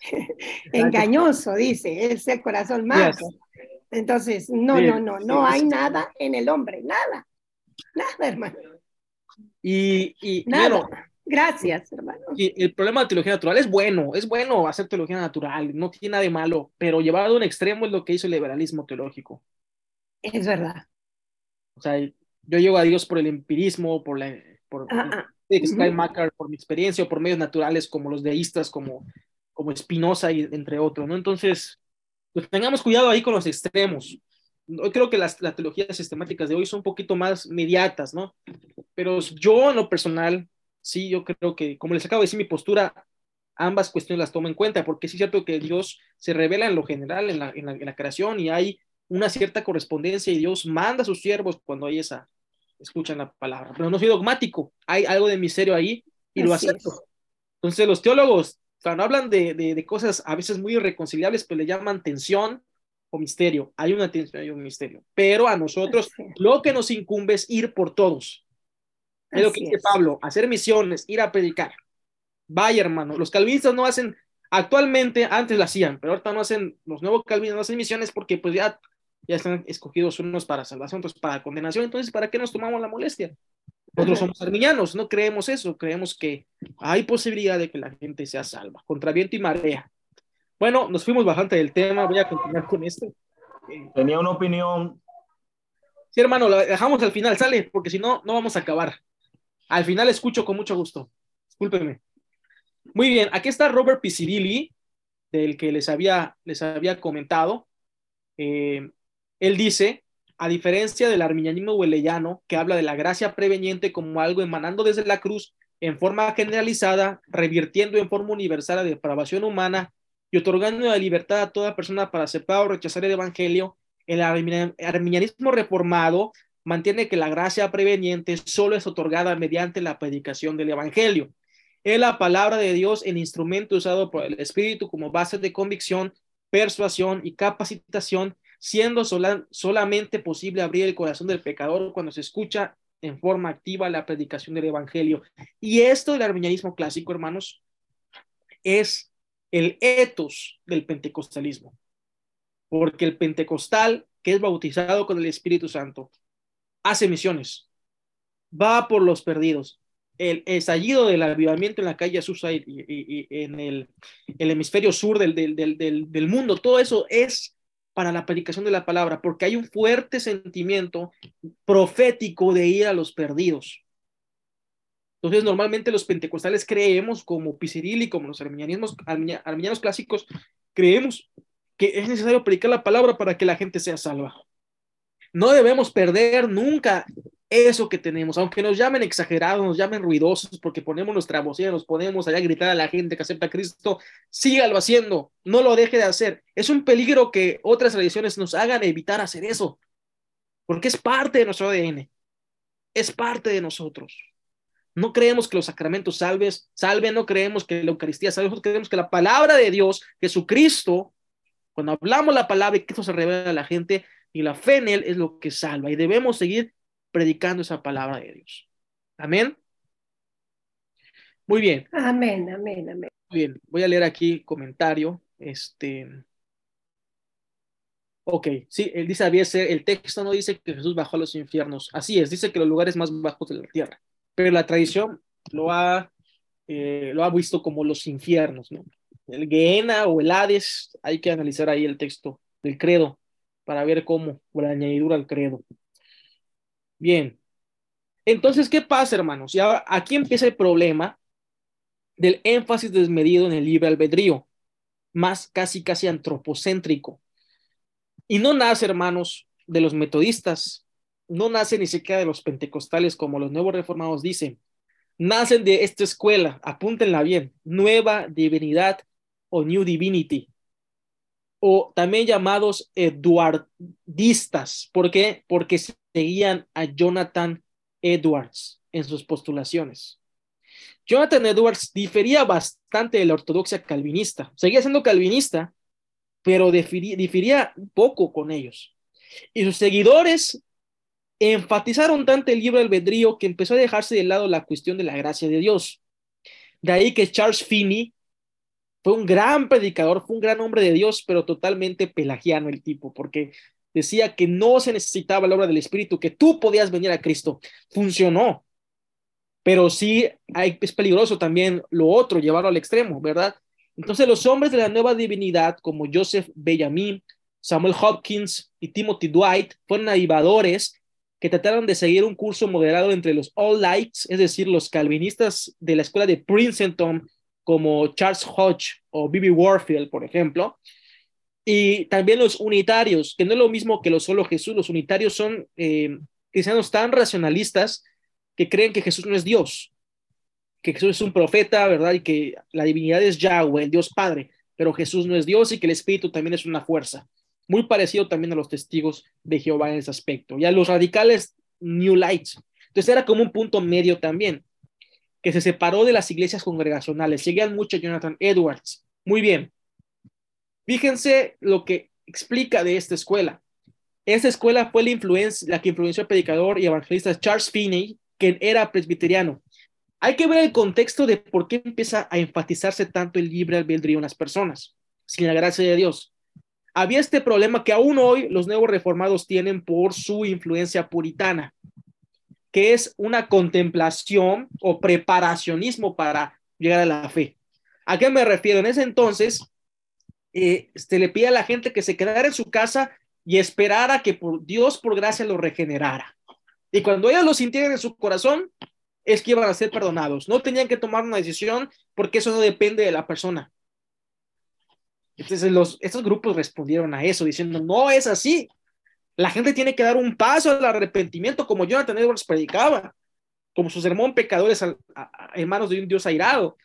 engañoso, dice, es el corazón más. Entonces, no, no, no, no hay nada en el hombre, nada, nada, hermano. Y, y nada. Bueno, Gracias, hermano. Y el problema de teología natural es bueno, es bueno hacer teología natural, no tiene nada de malo, pero llevado a un extremo es lo que hizo el liberalismo teológico. Es verdad. O sea, yo llego a Dios por el empirismo, por la por, ah, ah. uh -huh. por mi experiencia o por medios naturales como los deístas, como, como Spinoza y entre otros, ¿no? Entonces, pues tengamos cuidado ahí con los extremos. Yo creo que las, las teologías sistemáticas de hoy son un poquito más mediatas, ¿no? Pero yo en lo personal, sí, yo creo que, como les acabo de decir, mi postura, ambas cuestiones las tomo en cuenta, porque sí es cierto que Dios se revela en lo general, en la, en la, en la creación, y hay una cierta correspondencia y Dios manda a sus siervos cuando hay esa, escuchan la palabra. Pero no soy dogmático, hay algo de misterio ahí y Así lo acepto. Es. Entonces los teólogos, cuando hablan de, de, de, cosas a veces muy irreconciliables, pues le llaman tensión o misterio. Hay una tensión y un misterio. Pero a nosotros lo que nos incumbe es ir por todos. Es lo que dice Pablo, hacer misiones, ir a predicar. Vaya, hermano, los calvinistas no hacen, actualmente, antes lo hacían, pero ahorita no hacen, los nuevos calvinistas no hacen misiones porque pues ya, ya están escogidos unos para salvación, otros para condenación, entonces, ¿para qué nos tomamos la molestia? Nosotros somos arminianos, no creemos eso, creemos que hay posibilidad de que la gente sea salva, contra viento y marea. Bueno, nos fuimos bastante del tema, voy a continuar con esto. Tenía una opinión. Sí, hermano, lo dejamos al final, sale, porque si no, no vamos a acabar. Al final escucho con mucho gusto. Discúlpeme. Muy bien, aquí está Robert Pisibilli, del que les había, les había comentado. Eh, él dice, a diferencia del arminianismo hueleyano, que habla de la gracia preveniente como algo emanando desde la cruz en forma generalizada, revirtiendo en forma universal la depravación humana y otorgando la libertad a toda persona para aceptar o rechazar el evangelio, el arminianismo reformado mantiene que la gracia preveniente solo es otorgada mediante la predicación del evangelio. Es la palabra de Dios el instrumento usado por el Espíritu como base de convicción, persuasión y capacitación siendo solamente posible abrir el corazón del pecador cuando se escucha en forma activa la predicación del Evangelio. Y esto del arminianismo clásico, hermanos, es el etos del pentecostalismo, porque el pentecostal, que es bautizado con el Espíritu Santo, hace misiones, va por los perdidos. El estallido del avivamiento en la calle Azusa y, en el, hemisferio sur del, del mundo, todo eso es para la predicación de la palabra, porque hay un fuerte sentimiento profético de ir a los perdidos. Entonces, normalmente los pentecostales creemos, como Pizzeril y como los arminianismos, clásicos, creemos que es necesario predicar la palabra para que la gente sea salva. No debemos perder nunca eso que tenemos, aunque nos llamen exagerados, nos llamen ruidosos, porque ponemos nuestra bocina, nos ponemos allá a gritar a la gente que acepta a Cristo, sígalo haciendo, no lo deje de hacer. Es un peligro que otras religiones nos hagan evitar hacer eso, porque es parte de nuestro ADN, es parte de nosotros. No creemos que los sacramentos salves, salven, no creemos que la Eucaristía salve, creemos que la palabra de Dios, Jesucristo, cuando hablamos la palabra y Cristo se revela a la gente, y la fe en Él es lo que salva, y debemos seguir predicando esa palabra de Dios. Amén. Muy bien. Amén, amén, amén. Muy bien, voy a leer aquí comentario. Este. Ok, sí, él dice, había ser, el texto no dice que Jesús bajó a los infiernos. Así es, dice que los lugares más bajos de la tierra. Pero la tradición lo ha, eh, lo ha visto como los infiernos, ¿no? El Gehenna o el Hades, hay que analizar ahí el texto del credo para ver cómo, o la añadidura al credo. Bien. Entonces, ¿qué pasa, hermanos? Y ahora aquí empieza el problema del énfasis desmedido en el libre albedrío, más casi casi antropocéntrico. Y no nace, hermanos, de los metodistas, no nace ni siquiera de los pentecostales como los nuevos reformados dicen. Nacen de esta escuela, apúntenla bien, Nueva Divinidad o New Divinity, o también llamados eduardistas. ¿Por qué? Porque seguían a Jonathan Edwards en sus postulaciones. Jonathan Edwards difería bastante de la ortodoxia calvinista. Seguía siendo calvinista, pero difería, poco con ellos. Y sus seguidores enfatizaron tanto el libro albedrío que empezó a dejarse de lado la cuestión de la gracia de Dios. De ahí que Charles Finney fue un gran predicador, fue un gran hombre de Dios, pero totalmente pelagiano el tipo, porque decía que no se necesitaba la obra del Espíritu, que tú podías venir a Cristo. Funcionó, pero sí hay, es peligroso también lo otro, llevarlo al extremo, ¿verdad? Entonces los hombres de la nueva divinidad, como Joseph Benjamin, Samuel Hopkins y Timothy Dwight, fueron avivadores que trataron de seguir un curso moderado entre los All Lights, es decir, los calvinistas de la escuela de Princeton, como Charles Hodge o Bibi Warfield, por ejemplo, y también los unitarios, que no es lo mismo que los solo Jesús, los unitarios son eh, cristianos tan racionalistas que creen que Jesús no es Dios, que Jesús es un profeta, ¿verdad? Y que la divinidad es Yahweh, el Dios Padre, pero Jesús no es Dios y que el Espíritu también es una fuerza. Muy parecido también a los testigos de Jehová en ese aspecto. Y a los radicales New Lights. Entonces era como un punto medio también, que se separó de las iglesias congregacionales. Seguían mucho Jonathan Edwards. Muy bien. Fíjense lo que explica de esta escuela. Esta escuela fue la, influencia, que influenció al predicador y evangelista Charles Finney que era presbiteriano. Hay que ver el contexto de por qué empieza a enfatizarse tanto el libre albedrío en las personas, sin la gracia de Dios. Había este problema que aún hoy los nuevos reformados tienen por su influencia puritana, que es una contemplación o preparacionismo para llegar a la fe. ¿A qué me refiero? En ese entonces, eh, se le pide a la gente que se quedara en su casa y esperara que por Dios, por gracia, lo regenerara. Y cuando ellos lo sintieran en su corazón, es que iban a ser perdonados. No tenían que tomar una decisión porque eso no depende de la persona. Entonces, los, estos grupos respondieron a eso diciendo, no es así. La gente tiene que dar un paso al arrepentimiento, como Jonathan Edwards predicaba, como su sermón pecadores en manos de un Dios airado.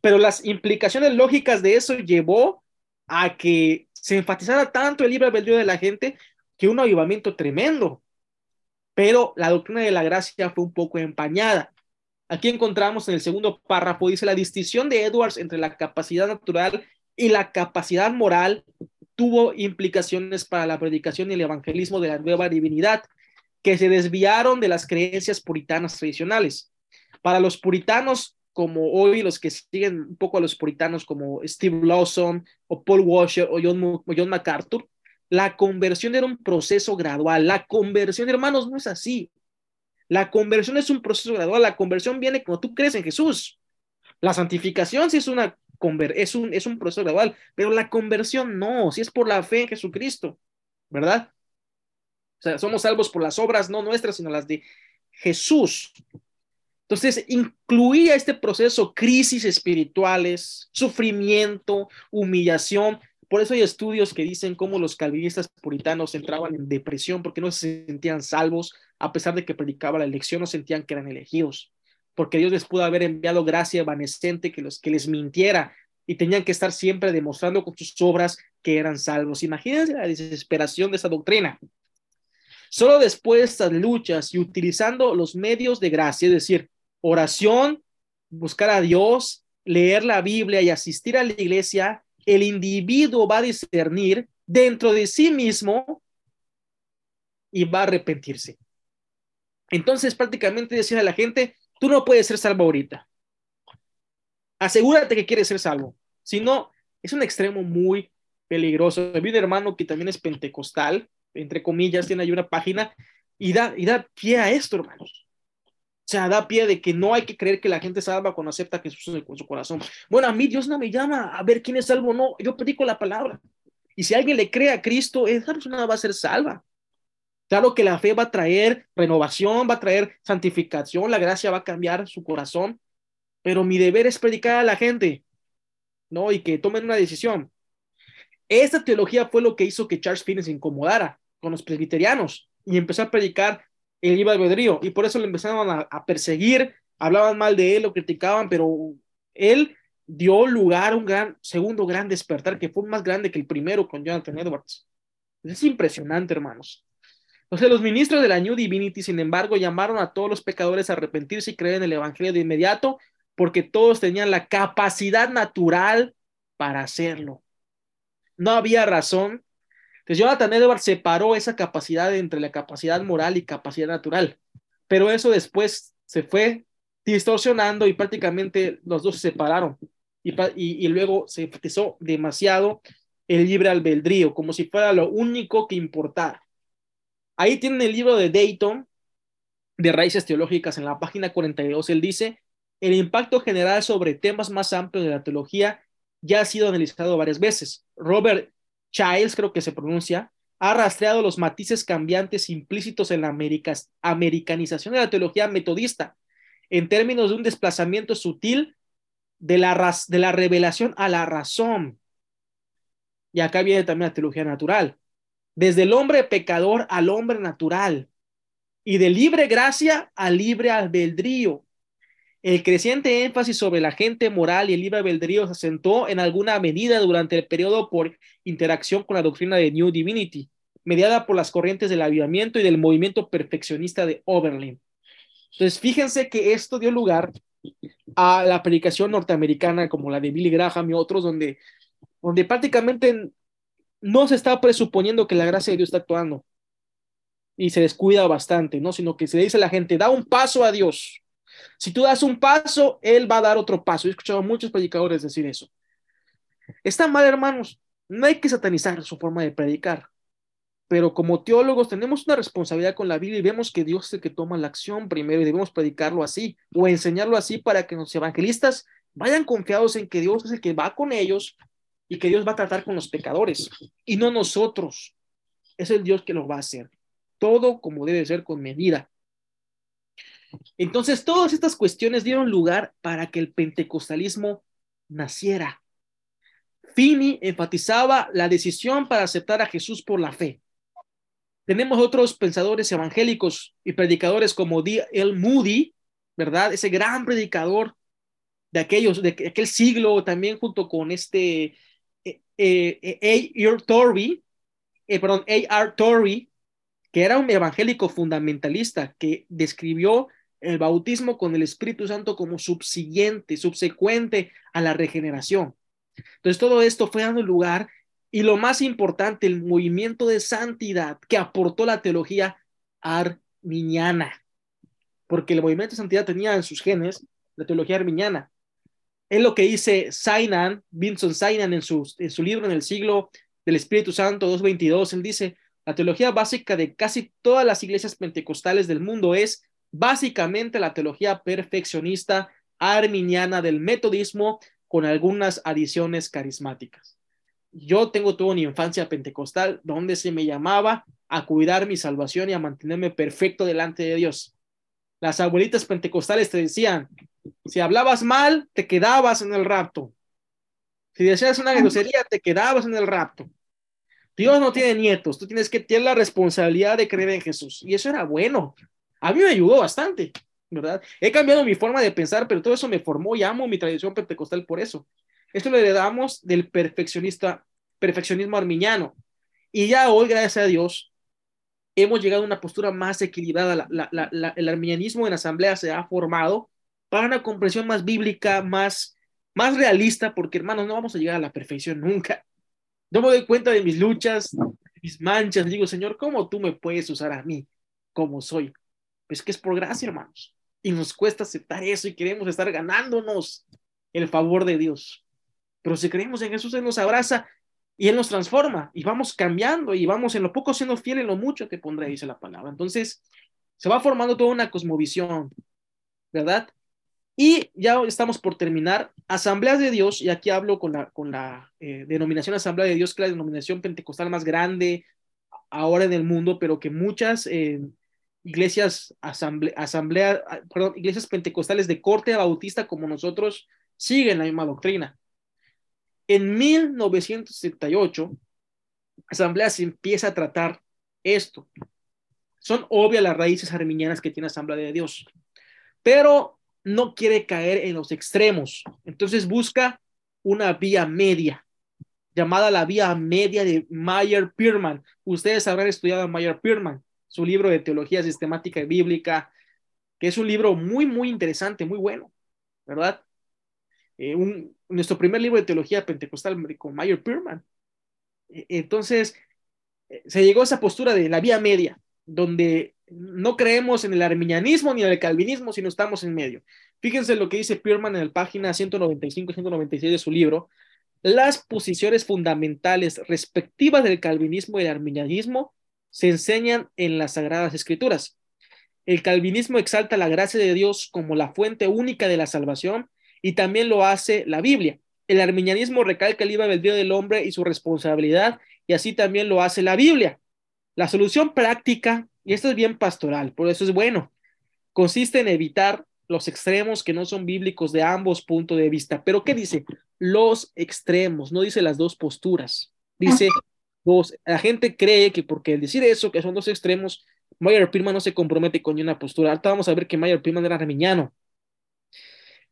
Pero las implicaciones lógicas de eso llevó a que se enfatizara tanto el libre albedrío de la gente que un avivamiento tremendo. Pero la doctrina de la gracia fue un poco empañada. Aquí encontramos en el segundo párrafo, dice la distinción de Edwards entre la capacidad natural y la capacidad moral tuvo implicaciones para la predicación y el evangelismo de la nueva divinidad, que se desviaron de las creencias puritanas tradicionales. Para los puritanos, como hoy los que siguen un poco a los puritanos como Steve Lawson o Paul Washer o John, o John MacArthur, la conversión era un proceso gradual. La conversión, hermanos, no es así. La conversión es un proceso gradual. La conversión viene cuando tú crees en Jesús. La santificación sí es una es un, es un proceso gradual, pero la conversión no, si es por la fe en Jesucristo, ¿verdad? O sea, somos salvos por las obras no nuestras, sino las de Jesús. Entonces, incluía este proceso crisis espirituales, sufrimiento, humillación. Por eso hay estudios que dicen cómo los calvinistas puritanos entraban en depresión porque no se sentían salvos, a pesar de que predicaba la elección, no sentían que eran elegidos porque Dios les pudo haber enviado gracia evanescente que, los, que les mintiera y tenían que estar siempre demostrando con sus obras que eran salvos. Imagínense la desesperación de esa doctrina. Solo después de estas luchas y utilizando los medios de gracia, es decir, oración, buscar a Dios, leer la Biblia y asistir a la iglesia, el individuo va a discernir dentro de sí mismo y va a arrepentirse. Entonces, prácticamente decir a la gente, Tú no puedes ser salvo ahorita. Asegúrate que quieres ser salvo. Si no, es un extremo muy peligroso. Vi un hermano que también es pentecostal, entre comillas, tiene ahí una página y da, y da pie a esto, hermanos. O sea, da pie de que no hay que creer que la gente salva cuando acepta que Jesús con su corazón. Bueno, a mí Dios no me llama a ver quién es salvo o no. Yo predico la palabra. Y si alguien le cree a Cristo, esa persona va a ser salva. Claro que la fe va a traer renovación, va a traer santificación, la gracia va a cambiar su corazón, pero mi deber es predicar a la gente, ¿no? Y que tomen una decisión. Esta teología fue lo que hizo que Charles Finney se incomodara con los presbiterianos y empezó a predicar el libre albedrío y por eso le empezaron a, a perseguir, hablaban mal de él, lo criticaban, pero él dio lugar a un gran, segundo gran despertar que fue más grande que el primero con Jonathan Edwards. Es impresionante, hermanos. Entonces los ministros de la New Divinity, sin embargo, llamaron a todos los pecadores a arrepentirse y creer en el Evangelio de inmediato, porque todos tenían la capacidad natural para hacerlo. No había razón. Entonces Jonathan Edwards separó esa capacidad entre la capacidad moral y capacidad natural, pero eso después se fue distorsionando y prácticamente los dos se separaron y, y luego se enfatizó demasiado el libre albedrío, como si fuera lo único que importara. Ahí tienen el libro de Dayton, de Raíces Teológicas, en la página 42. Él dice, el impacto general sobre temas más amplios de la teología ya ha sido analizado varias veces. Robert Childs, creo que se pronuncia, ha rastreado los matices cambiantes implícitos en la americanización de la teología metodista, en términos de un desplazamiento sutil de la, de la revelación a la razón. Y acá viene también la teología natural desde el hombre pecador al hombre natural y de libre gracia al libre albedrío. El creciente énfasis sobre la gente moral y el libre albedrío se asentó en alguna medida durante el periodo por interacción con la doctrina de New Divinity, mediada por las corrientes del avivamiento y del movimiento perfeccionista de Oberlin. Entonces, fíjense que esto dio lugar a la predicación norteamericana como la de Billy Graham y otros, donde, donde prácticamente no se está presuponiendo que la gracia de Dios está actuando. y se descuida bastante, ¿no? Sino que se le dice a la gente, da un paso a Dios. Si tú das un paso, Él va a dar otro paso. He escuchado a muchos predicadores decir eso. Está mal, hermanos. No hay que satanizar su forma de predicar. Pero como teólogos tenemos una responsabilidad con la Biblia y vemos que Dios es el que toma la acción primero y debemos predicarlo así o enseñarlo así para que los evangelistas vayan confiados en que Dios es el que va con ellos y que Dios va a tratar con los pecadores y no nosotros. Es el Dios que lo va a hacer. Todo como debe ser con medida. Entonces, todas estas cuestiones dieron lugar para que el pentecostalismo naciera. Finney enfatizaba la decisión para aceptar a Jesús por la fe. Tenemos otros pensadores evangélicos y predicadores como D. L. Moody, ¿verdad? Ese gran predicador de aquellos, de aquel siglo, también junto con este eh, eh, A. Torrey, eh, perdón, A. R. Torrey, que era un evangélico fundamentalista que describió el bautismo con el Espíritu Santo como subsiguiente, subsecuente a la regeneración. Entonces todo esto fue dando lugar y lo más importante, el movimiento de santidad que aportó la teología arminiana, porque el movimiento de santidad tenía en sus genes la teología arminiana. Es lo que dice Sainan, Vincent Sainan en su, en su libro en el siglo del Espíritu Santo 222, él dice, la teología básica de casi todas las iglesias pentecostales del mundo es básicamente la teología perfeccionista arminiana del metodismo con algunas adiciones carismáticas. Yo tengo toda una infancia pentecostal donde se me llamaba a cuidar mi salvación y a mantenerme perfecto delante de Dios. Las abuelitas pentecostales te decían, si hablabas mal, te quedabas en el rapto. Si decías una grosería, te quedabas en el rapto. Dios no tiene nietos, tú tienes que tener la responsabilidad de creer en Jesús. Y eso era bueno. A mí me ayudó bastante, ¿verdad? He cambiado mi forma de pensar, pero todo eso me formó y amo mi tradición pentecostal por eso. Esto lo heredamos del perfeccionista, perfeccionismo arminiano. Y ya hoy, gracias a Dios, hemos llegado a una postura más equilibrada. el arminianismo en asamblea se ha formado para una comprensión más bíblica, más, más realista, porque hermanos, no vamos a llegar a la perfección nunca. Yo me doy cuenta de mis luchas, mis manchas. Digo, Señor, ¿cómo tú me puedes usar a mí como soy? Pues que es por gracia, hermanos. Y nos cuesta aceptar eso y queremos estar ganándonos el favor de Dios. Pero si creemos en Jesús, Él nos abraza y Él nos transforma y vamos cambiando y vamos en lo poco siendo fiel en lo mucho que pondré, dice la palabra. Entonces, se va formando toda una cosmovisión, ¿verdad? Y ya estamos por terminar. Asambleas de Dios, y aquí hablo con la, con la eh, denominación Asamblea de Dios, que es la denominación pentecostal más grande ahora en el mundo, pero que muchas eh, iglesias, asamble, asamblea, perdón, iglesias pentecostales de corte bautista como nosotros siguen la misma doctrina. En 1978, Asamblea se empieza a tratar esto. Son obvias las raíces arminianas que tiene Asamblea de Dios, pero no quiere caer en los extremos. Entonces busca una vía media, llamada la vía media de Mayer Pierman. Ustedes habrán estudiado a Mayer Pierman, su libro de teología sistemática y bíblica, que es un libro muy, muy interesante, muy bueno, ¿verdad? Eh, un, nuestro primer libro de teología pentecostal con Mayer Pierman. E, entonces, eh, se llegó a esa postura de la vía media, donde no creemos en el arminianismo ni en el calvinismo, sino estamos en medio. Fíjense lo que dice Pierman en la página 195 y 196 de su libro. Las posiciones fundamentales respectivas del calvinismo y el arminianismo se enseñan en las Sagradas Escrituras. El calvinismo exalta la gracia de Dios como la fuente única de la salvación y también lo hace la Biblia. El arminianismo recalca el libre albedrío del hombre y su responsabilidad, y así también lo hace la Biblia. La solución práctica, y esto es bien pastoral, por eso es bueno, consiste en evitar los extremos que no son bíblicos de ambos puntos de vista. Pero ¿qué dice? Los extremos, no dice las dos posturas. Dice dos. La gente cree que porque el decir eso, que son dos extremos, Mayer Pirman no se compromete con una postura. Ahorita vamos a ver que Mayer Pirman era arminiano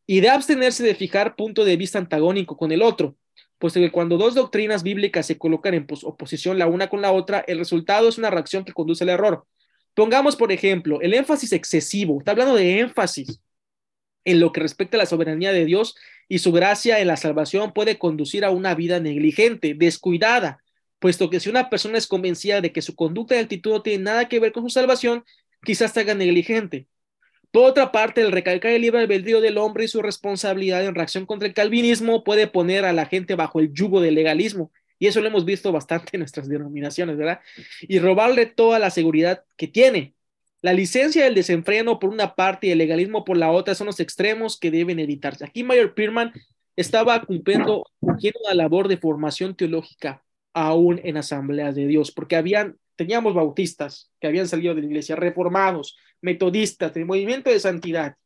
y de abstenerse de fijar punto de vista antagónico con el otro, puesto que cuando dos doctrinas bíblicas se colocan en oposición la una con la otra, el resultado es una reacción que conduce al error. Pongamos, por ejemplo, el énfasis excesivo, está hablando de énfasis en lo que respecta a la soberanía de Dios y su gracia en la salvación puede conducir a una vida negligente, descuidada, puesto que si una persona es convencida de que su conducta y actitud no tienen nada que ver con su salvación, quizás se haga negligente. Por otra parte, el recalcar el libre albedrío del hombre y su responsabilidad en reacción contra el calvinismo puede poner a la gente bajo el yugo del legalismo, y eso lo hemos visto bastante en nuestras denominaciones, ¿verdad? Y robarle toda la seguridad que tiene. La licencia del desenfreno por una parte y el legalismo por la otra son los extremos que deben evitarse. Aquí Mayor Pierman estaba cumpliendo, una labor de formación teológica aún en asambleas de Dios, porque habían, teníamos bautistas que habían salido de la iglesia, reformados, metodistas, del movimiento de santidad,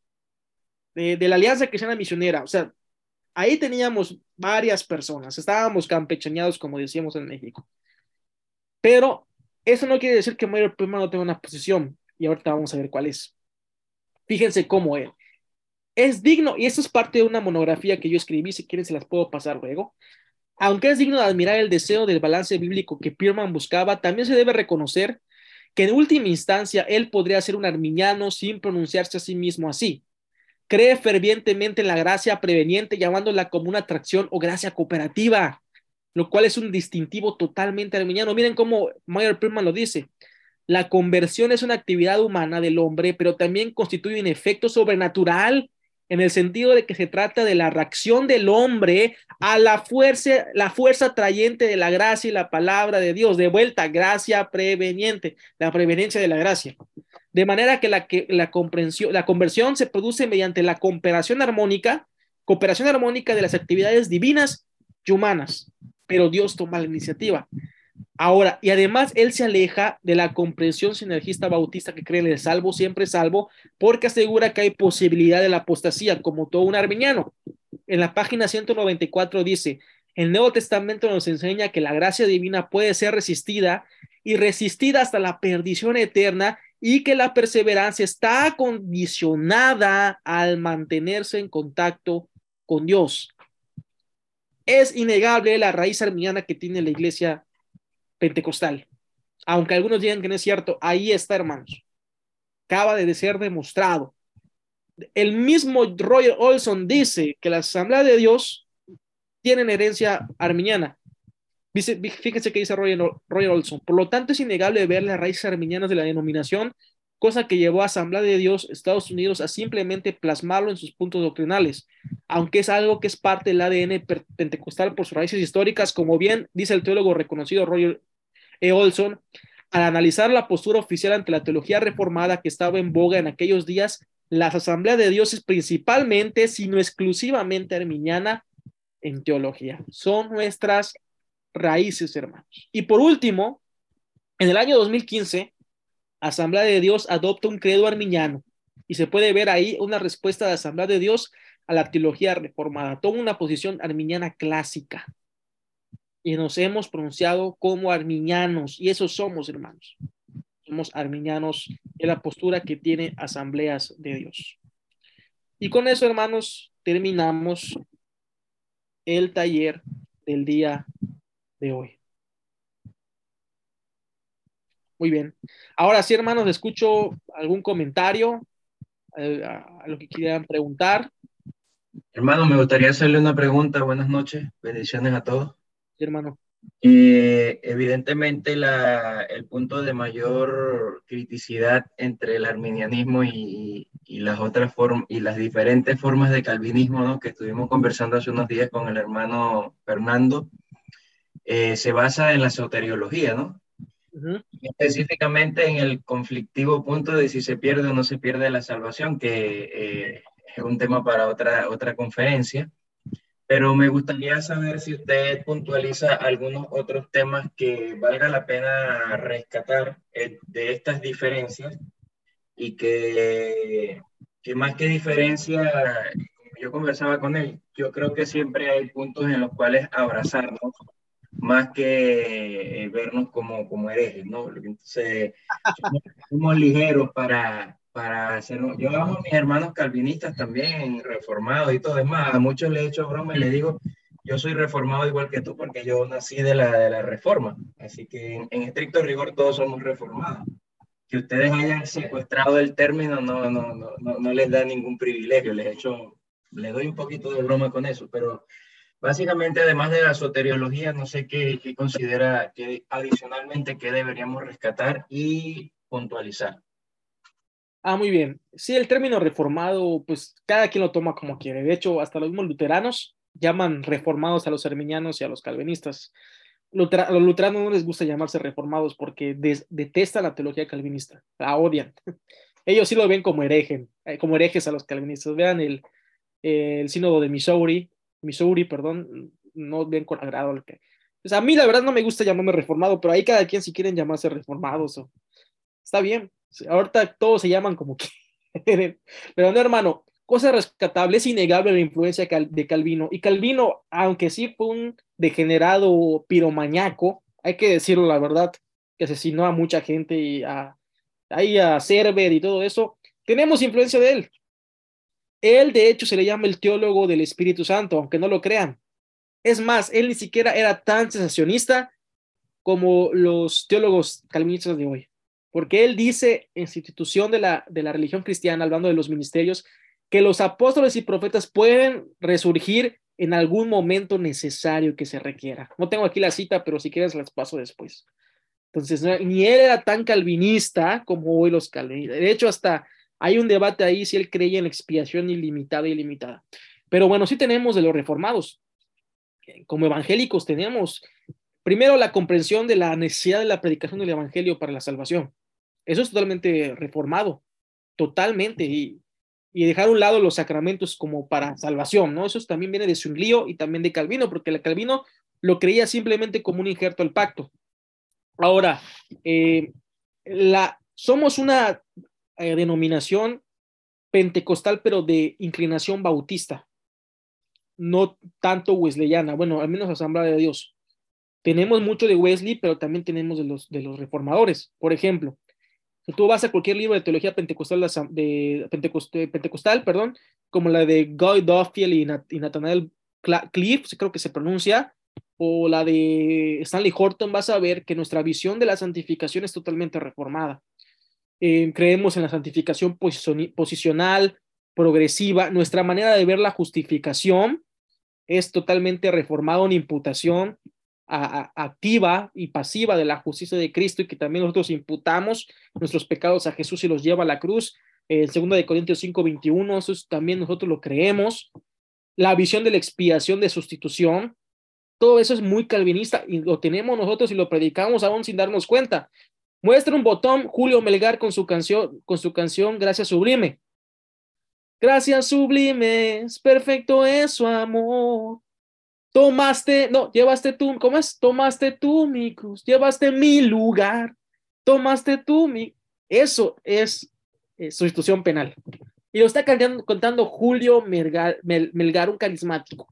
de, la Alianza Cristiana Misionera, o sea, ahí teníamos varias personas, estábamos campechaneados, como decíamos en México. Pero eso no quiere decir que Mayor Pierman no tenga una posición, y ahorita vamos a ver cuál es. Fíjense cómo él es digno, y esto es parte de una monografía que yo escribí, si quieren se las puedo pasar luego. Aunque es digno de admirar el deseo del balance bíblico que Pierman buscaba, también se debe reconocer que en última instancia él podría ser un arminiano sin pronunciarse a sí mismo así. Cree fervientemente en la gracia preveniente, llamándola como una atracción o gracia cooperativa, lo cual es un distintivo totalmente arminiano. Miren cómo Mayer Pierman lo dice. La conversión es una actividad humana del hombre, pero también constituye un efecto sobrenatural en el sentido de que se trata de la reacción del hombre a la fuerza, la fuerza atrayente de la gracia y la palabra de Dios. De vuelta, gracia preveniente, la preveniencia de la gracia. De manera que la, que la comprensión, la conversión se produce mediante la cooperación armónica, cooperación armónica de las actividades divinas y humanas. Pero Dios toma la iniciativa. Ahora, y además él se aleja de la comprensión sinergista bautista que cree en el salvo, siempre salvo, porque asegura que hay posibilidad de la apostasía, como todo un arminiano. En la página 194 dice, el Nuevo Testamento nos enseña que la gracia divina puede ser resistida y resistida hasta la perdición eterna y que la perseverancia está condicionada al mantenerse en contacto con Dios. Es innegable la raíz arminiana que tiene la iglesia pentecostal. Aunque algunos digan que no es cierto, ahí está, hermanos. Acaba de ser demostrado. El mismo Roger Olson dice que la Asamblea de Dios tiene herencia arminiana. Fíjense que dice Roger Olson. Por lo tanto, es innegable ver las raíces arminianas de la denominación, cosa que llevó a Asamblea de Dios Estados Unidos a simplemente plasmarlo en sus puntos doctrinales, aunque es algo que es parte del ADN pentecostal por sus raíces históricas, como bien dice el teólogo reconocido Roger E. Olson, al analizar la postura oficial ante la teología reformada que estaba en boga en aquellos días, la Asamblea de Dios es principalmente, sino exclusivamente arminiana en teología. Son nuestras raíces, hermanos. Y por último, en el año 2015, Asamblea de Dios adopta un credo arminiano y se puede ver ahí una respuesta de Asamblea de Dios a la teología reformada. Toma una posición arminiana clásica y nos hemos pronunciado como arminianos, y eso somos, hermanos. Somos arminianos en la postura que tiene asambleas de Dios. Y con eso, hermanos, terminamos el taller del día de hoy. Muy bien. Ahora sí, hermanos, escucho algún comentario, eh, a, lo que quieran preguntar. Hermano, me gustaría hacerle una pregunta. Buenas noches. Bendiciones a todos hermano? Eh, evidentemente la, el punto de mayor criticidad entre el arminianismo y, y las otras formas y las diferentes formas de calvinismo ¿no? que estuvimos conversando hace unos días con el hermano Fernando eh, se basa en la soteriología, ¿no? Específicamente en el conflictivo punto de si se pierde o no se pierde la salvación, que eh, es un tema para otra, otra conferencia pero me gustaría saber si usted puntualiza algunos otros temas que valga la pena rescatar eh, de estas diferencias y que, que más que diferencia, yo conversaba con él, yo creo que siempre hay puntos en los cuales abrazarnos más que eh, vernos como, como herejes, ¿no? Entonces, somos ligeros para, para hacerlo. Yo amo a mis hermanos calvinistas también, reformados y todo. Es más, a muchos les he hecho broma y les digo, yo soy reformado igual que tú porque yo nací de la, de la reforma. Así que en, estricto rigor todos somos reformados. Que ustedes hayan secuestrado el término no, no, no, no, les da ningún privilegio. Les he hecho, les doy un poquito de broma con eso, pero Básicamente, además de la soteriología, no sé qué, qué considera que adicionalmente que deberíamos rescatar y puntualizar. Ah, muy bien. Sí, el término reformado, pues cada quien lo toma como quiere. De hecho, hasta los mismos luteranos llaman reformados a los arminianos y a los calvinistas. a los luteranos no les gusta llamarse reformados porque detestan la teología calvinista, la odian. Ellos sí lo ven como hereje, eh, como herejes a los calvinistas. Vean el, el sínodo de Missouri, Missouri, perdón, no ven con agrado el que. A mí la verdad no me gusta llamarme reformado, pero ahí cada quien si quieren llamarse reformados o está bien. Ahorita todos se llaman como quieren. Pero no, hermano, cosa rescatable, es innegable la influencia de Calvino. Y Calvino, aunque sí fue un degenerado piromañaco, hay que decirlo la verdad, que asesinó a mucha gente y a, ahí a y todo eso, tenemos influencia de él. Él, de hecho, se le llama el teólogo del Espíritu Santo, aunque no lo crean. Es más, él ni siquiera era tan sensacionista como los teólogos calvinistas de hoy, porque él dice en institución de la, de la religión cristiana, hablando de los ministerios, que los apóstoles y profetas pueden resurgir en algún momento necesario que se requiera. No tengo aquí la cita, pero si quieres las paso después. Entonces, ni él era tan calvinista como hoy los calvinistas. De hecho, hasta hay un debate ahí si él creía en expiación ilimitada y ilimitada. Pero bueno, sí tenemos de los reformados. Como evangélicos tenemos primero la comprensión de la necesidad de la predicación del evangelio para la salvación. Eso es totalmente reformado, totalmente. Y, y dejar a un lado los sacramentos como para salvación, ¿no? Eso también viene de Zwinglio y también de Calvino, porque el Calvino lo creía simplemente como un injerto al pacto. Ahora, eh, la, somos una eh, denominación pentecostal, pero de inclinación bautista, no tanto wesleyana, bueno, al menos Asamblea de Dios. Tenemos mucho de Wesley, pero también tenemos de los, de los reformadores. Por ejemplo, tú vas a cualquier libro de teología pentecostal, de, pentecostal, perdón, como la de Guy Duffield y, Nathaniel Cliff, creo que se pronuncia, o la de Stanley Horton, vas a ver que nuestra visión de la santificación es totalmente reformada. Eh, creemos en la santificación posicional, progresiva. Nuestra manera de ver la justificación es totalmente reformada en imputación activa y pasiva de la justicia de Cristo y que también nosotros imputamos nuestros pecados a Jesús y los lleva a la cruz. El segundo de Corintios 5, 21, eso también nosotros lo creemos. La visión de la expiación de sustitución, todo eso es muy calvinista y lo tenemos nosotros y lo predicamos aún sin darnos cuenta. Muestra un botón Julio Melgar con su canción, con su canción Gracias Sublime. Gracias sublimes, perfecto es su amor. Tomaste, no, llevaste tú, ¿cómo es? Tomaste tú mi cruz, llevaste mi lugar, tomaste tú mi. Eso es eh, sustitución penal. Y lo está contando Julio Melgar, Melgar, un carismático,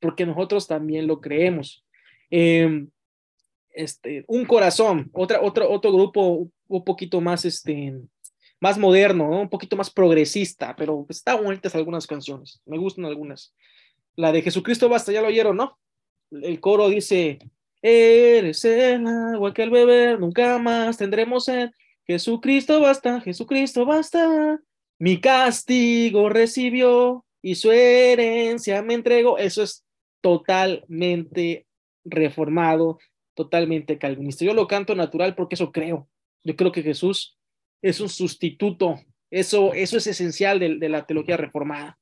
porque nosotros también lo creemos. Em, este, un corazón, otra, otro, otro grupo un poquito más, este, más moderno, un poquito más progresista, pero están bonitas algunas canciones, me gustan algunas. La de Jesucristo basta, ya lo oyeron, ¿no? El coro dice, eres el agua que el beber, nunca más tendremos sed. Jesucristo basta, Jesucristo basta. Mi castigo recibió y su herencia me entregó. Eso es totalmente reformado, totalmente calvinista. Yo lo canto natural porque eso creo. Yo creo que Jesús es un sustituto. Eso, eso es esencial de la teología reformada.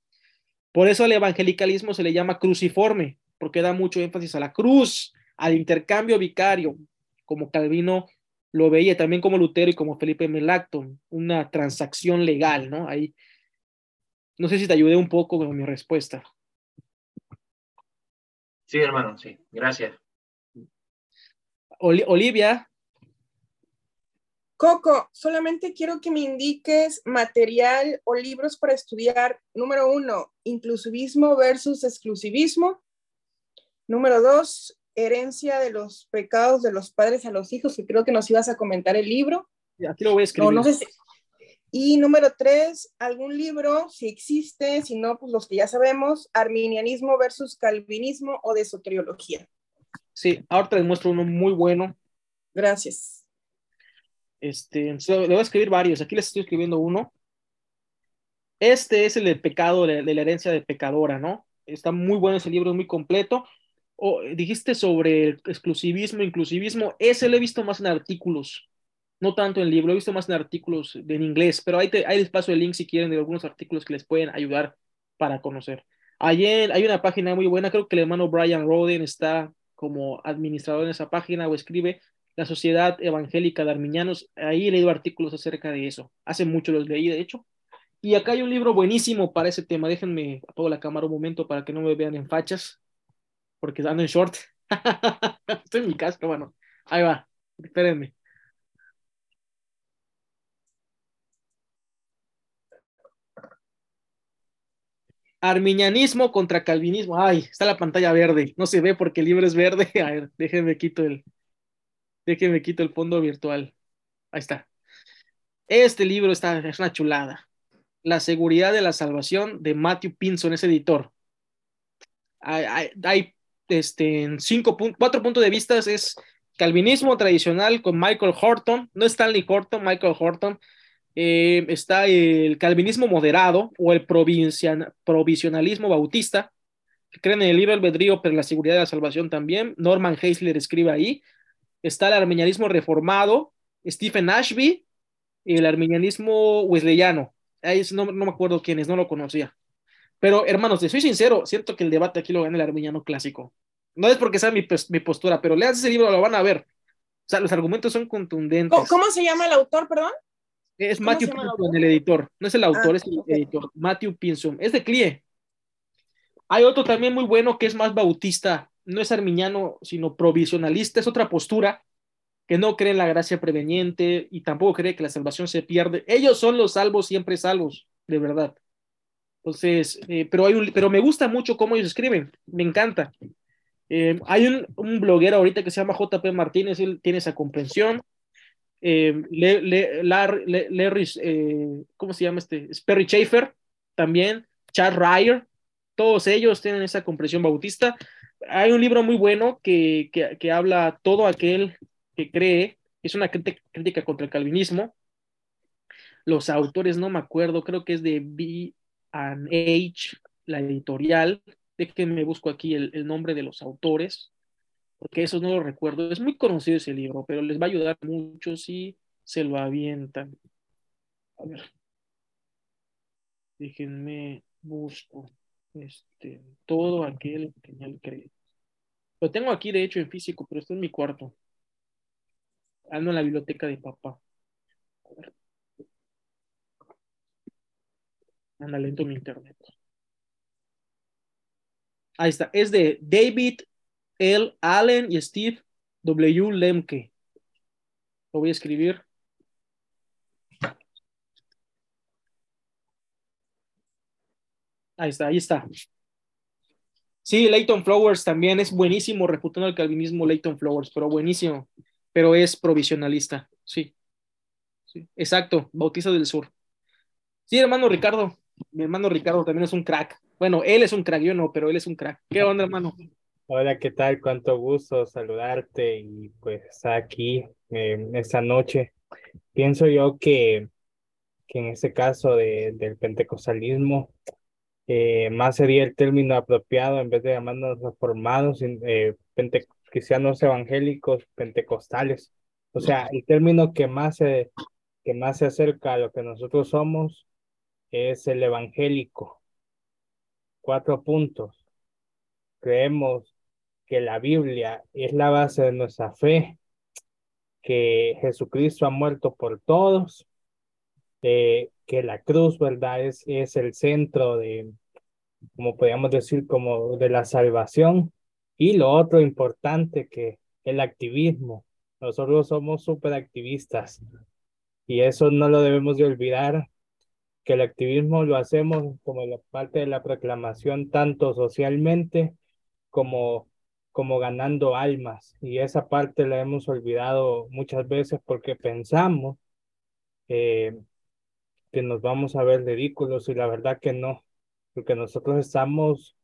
Por eso al evangelicalismo se le llama cruciforme, porque da mucho énfasis a la cruz, al intercambio vicario, como Calvino lo veía, también como Lutero y como Felipe Melacton, una transacción legal, ¿no? Ahí, no sé si te ayudé un poco con mi respuesta. Sí, hermano, sí, gracias. Olivia. Coco, solamente quiero que me indiques material o libros para estudiar. Número uno, inclusivismo versus exclusivismo. Número dos, herencia de los pecados de los padres a los hijos, que creo que nos ibas a comentar el libro. Aquí lo voy a escribir. Y número tres, algún libro, si existe, si no, pues los que ya sabemos, arminianismo versus calvinismo o de soteriología. Sí, ahorita les muestro uno muy bueno. Gracias. Este, le voy a escribir varios. Aquí les estoy escribiendo uno. Este es el del pecado, de, la herencia de pecadora, ¿no? Está muy bueno ese libro, es muy completo. O, dijiste sobre el exclusivismo, inclusivismo. Ese lo he visto más en artículos, no tanto en libro. He visto más en artículos en inglés, pero ahí, te, ahí les el link si quieren de algunos artículos que les pueden ayudar para conocer. Ayer hay una página muy buena, creo que el hermano Brian Roden está como administrador en esa página o escribe la Sociedad Evangélica de Arminianos. Ahí he leído artículos acerca de eso. Hace mucho los leí, de hecho. Y acá hay un libro buenísimo para ese tema. Déjenme apago la cámara un momento para que no me vean en fachas, porque ando en short. Estoy en mi casa, bueno. Ahí va. Espérenme. Arminianismo contra Calvinismo. Ay, está la pantalla verde. No se ve porque el libro es verde. A ver, déjenme quito el, déjenme quito el fondo virtual. Ahí está. Este libro está, es una chulada. La seguridad de la salvación de Matthew Pinson, es editor. Hay, hay, este, cinco, cuatro puntos de vista. Es calvinismo tradicional con Michael Horton, no Stanley Horton, Michael Horton, eh, está el calvinismo moderado o el provisionalismo bautista, creen en el libre albedrío, pero la seguridad de la salvación también. Norman Heisler escribe ahí. Está el arminianismo reformado, Stephen Ashby, y el arminianismo wesleyano. Ahí no, no me acuerdo quién es, no lo conocía. Pero hermanos, te soy sincero, siento que el debate aquí lo gana el arminiano clásico. No es porque sea mi, mi postura, pero lean ese libro, lo van a ver. O sea, los argumentos son contundentes. ¿Cómo, cómo se llama el autor, perdón? Es Matthew Pinson, el editor. No es el autor, ah, es el editor. Matthew Pinson. Es de CLIE. Hay otro también muy bueno que es más bautista. No es arminiano, sino provisionalista. Es otra postura que no cree en la gracia preveniente y tampoco cree que la salvación se pierde. Ellos son los salvos, siempre salvos, de verdad. Entonces, eh, pero, hay un, pero me gusta mucho cómo ellos escriben. Me encanta. Eh, hay un, un bloguero ahorita que se llama JP Martínez, él tiene esa comprensión Larry, eh, ¿cómo se llama este? Perry Schaefer, también, Chad Ryer, todos ellos tienen esa compresión bautista. Hay un libro muy bueno que, que, habla todo aquel que cree, es una crítica contra el calvinismo. Los autores, no me acuerdo, creo que es de B la editorial. Déjenme busco aquí el, nombre de los autores porque eso no lo recuerdo. Es muy conocido ese libro, pero les va a ayudar mucho si se lo avientan. A ver. Déjenme busco este, todo aquel que me cree. Lo tengo aquí, de hecho, en físico, pero está en mi cuarto. Ando en la biblioteca de papá. A ver. Anda lento mi internet. Ahí está. Es de David L. Allen y Steve W. Lemke. Lo voy a escribir. Ahí está, ahí está. Sí, Leighton Flowers también es buenísimo, refutando el calvinismo Leighton Flowers, pero buenísimo, pero es provisionalista, sí. sí. Exacto, Bautista del Sur. Sí, hermano Ricardo, mi hermano Ricardo también es un crack. Bueno, él es un crack, yo no, pero él es un crack. ¿Qué onda, hermano? Hola, ¿qué tal? Cuánto gusto saludarte y pues aquí eh, esta noche. Pienso yo que, que en este caso de, del pentecostalismo, eh, más sería el término apropiado en vez de llamarnos reformados, eh, cristianos evangélicos, pentecostales. O sea, el término que más, se, que más se acerca a lo que nosotros somos es el evangélico. Cuatro puntos. Creemos que la Biblia es la base de nuestra fe, que Jesucristo ha muerto por todos, que la cruz, ¿verdad? Es, es el centro de, como podríamos decir, como de la salvación. Y lo otro importante que el activismo. Nosotros somos súper activistas y eso no lo debemos de olvidar, que el activismo lo hacemos como la parte de la proclamación tanto socialmente como como ganando almas y esa parte la hemos olvidado muchas veces porque pensamos eh, que nos vamos a ver ridículos y la verdad que no, porque nosotros estamos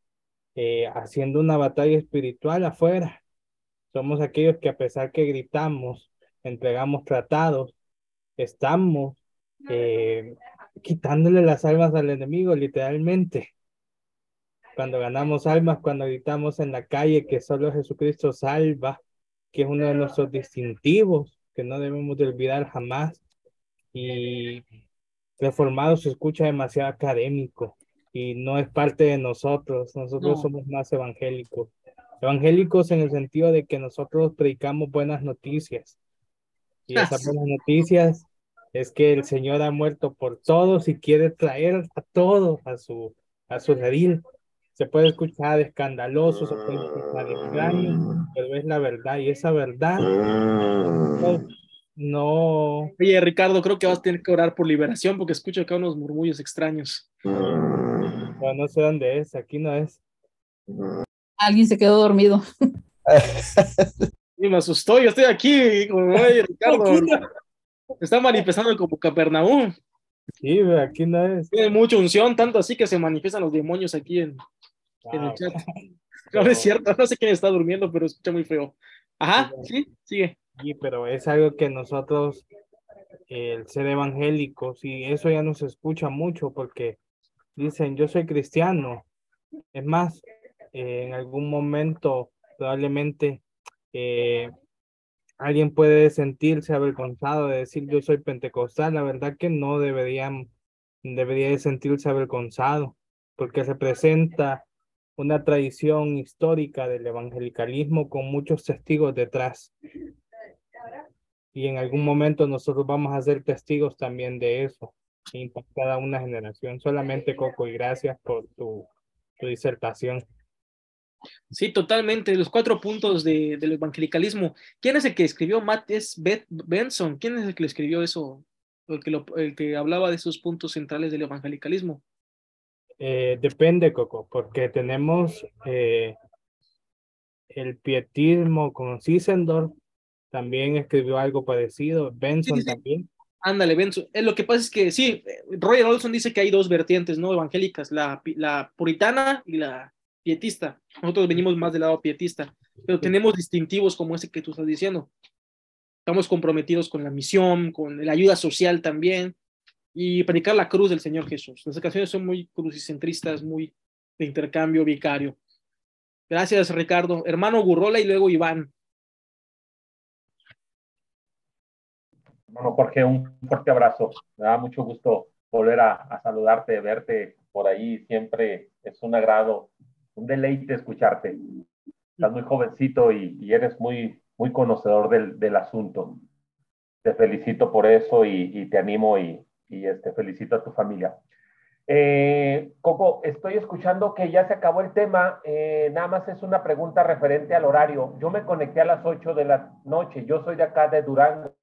eh, haciendo una batalla espiritual afuera. Somos aquellos que a pesar que gritamos, entregamos tratados, estamos eh, quitándole las almas al enemigo literalmente. cuando ganamos almas, cuando gritamos en la calle que solo Jesucristo salva, que es uno de nuestros distintivos que no debemos de olvidar jamás. Y reformado se escucha demasiado académico y no es parte de nosotros. Nosotros somos más evangélicos. Evangélicos en el sentido de que nosotros predicamos buenas noticias. Y esas buenas noticias es que el Señor ha muerto por todos y quiere traer a todos a su, a su redil. Se puede escuchar escandaloso, se puede escuchar extraño, pero es la verdad y esa verdad no, Oye, Ricardo, creo que vas a tener que orar por liberación porque escucho acá unos murmullos extraños. no, no sé dónde es, aquí no es. Alguien se quedó dormido. Y me asustó, yo estoy aquí, como, oye, Ricardo, está manifestando como Capernaum. Sí, aquí no es. Tiene mucha unción, tanto así que se manifiestan los demonios aquí en, en el chat. No, es cierto, no sé quién está durmiendo, pero escucha muy feo. Ajá, sí, sigue. Sí, pero es algo que nosotros, el ser evangélicos, y eso ya no se escucha mucho porque dicen, yo soy cristiano. Es más, eh, en algún momento probablemente eh, alguien puede sentirse avergonzado de decir yo soy pentecostal. La verdad que no deberían, debería de sentirse avergonzado porque representa una tradición histórica del evangelicalismo con muchos testigos detrás. Y en algún momento nosotros vamos a ser testigos también de eso, impactar a una generación. Solamente Coco y gracias por tu, tu disertación. Sí, totalmente. Los cuatro puntos de, del evangelicalismo. ¿Quién es el que escribió Matt Benson? ¿Quién es el que le escribió eso? El que, lo, el que hablaba de esos puntos centrales del evangelicalismo. Eh, depende, Coco, porque tenemos eh, el pietismo con Sissendorf, también escribió algo parecido, Benson Sí, sí, sí. también. Ándale, Benson. Eh, lo que pasa es que sí, Roger Olson dice que hay dos vertientes, ¿no? Evangélicas, la, la puritana y la pietista. Nosotros venimos más del lado pietista, pero tenemos distintivos como ese que tú estás diciendo. Estamos comprometidos con la misión, con la ayuda social también y predicar la cruz del Señor Jesús. Nuestras canciones son muy crucicentristas, muy de intercambio vicario. Gracias, Ricardo. Hermano Gurrola y luego Iván. Bueno, Jorge, un fuerte abrazo. Me da mucho gusto volver a, saludarte, verte por ahí. Siempre es un agrado, un deleite escucharte. Estás muy jovencito y, eres muy, muy conocedor del, del asunto. Te felicito por eso y, y te animo y, y este, felicito a tu familia. Eh, Coco, estoy escuchando que ya se acabó el tema. Eh, nada más es una pregunta referente al horario. Yo me conecté a las 8 de la noche. Yo soy de acá de Durango.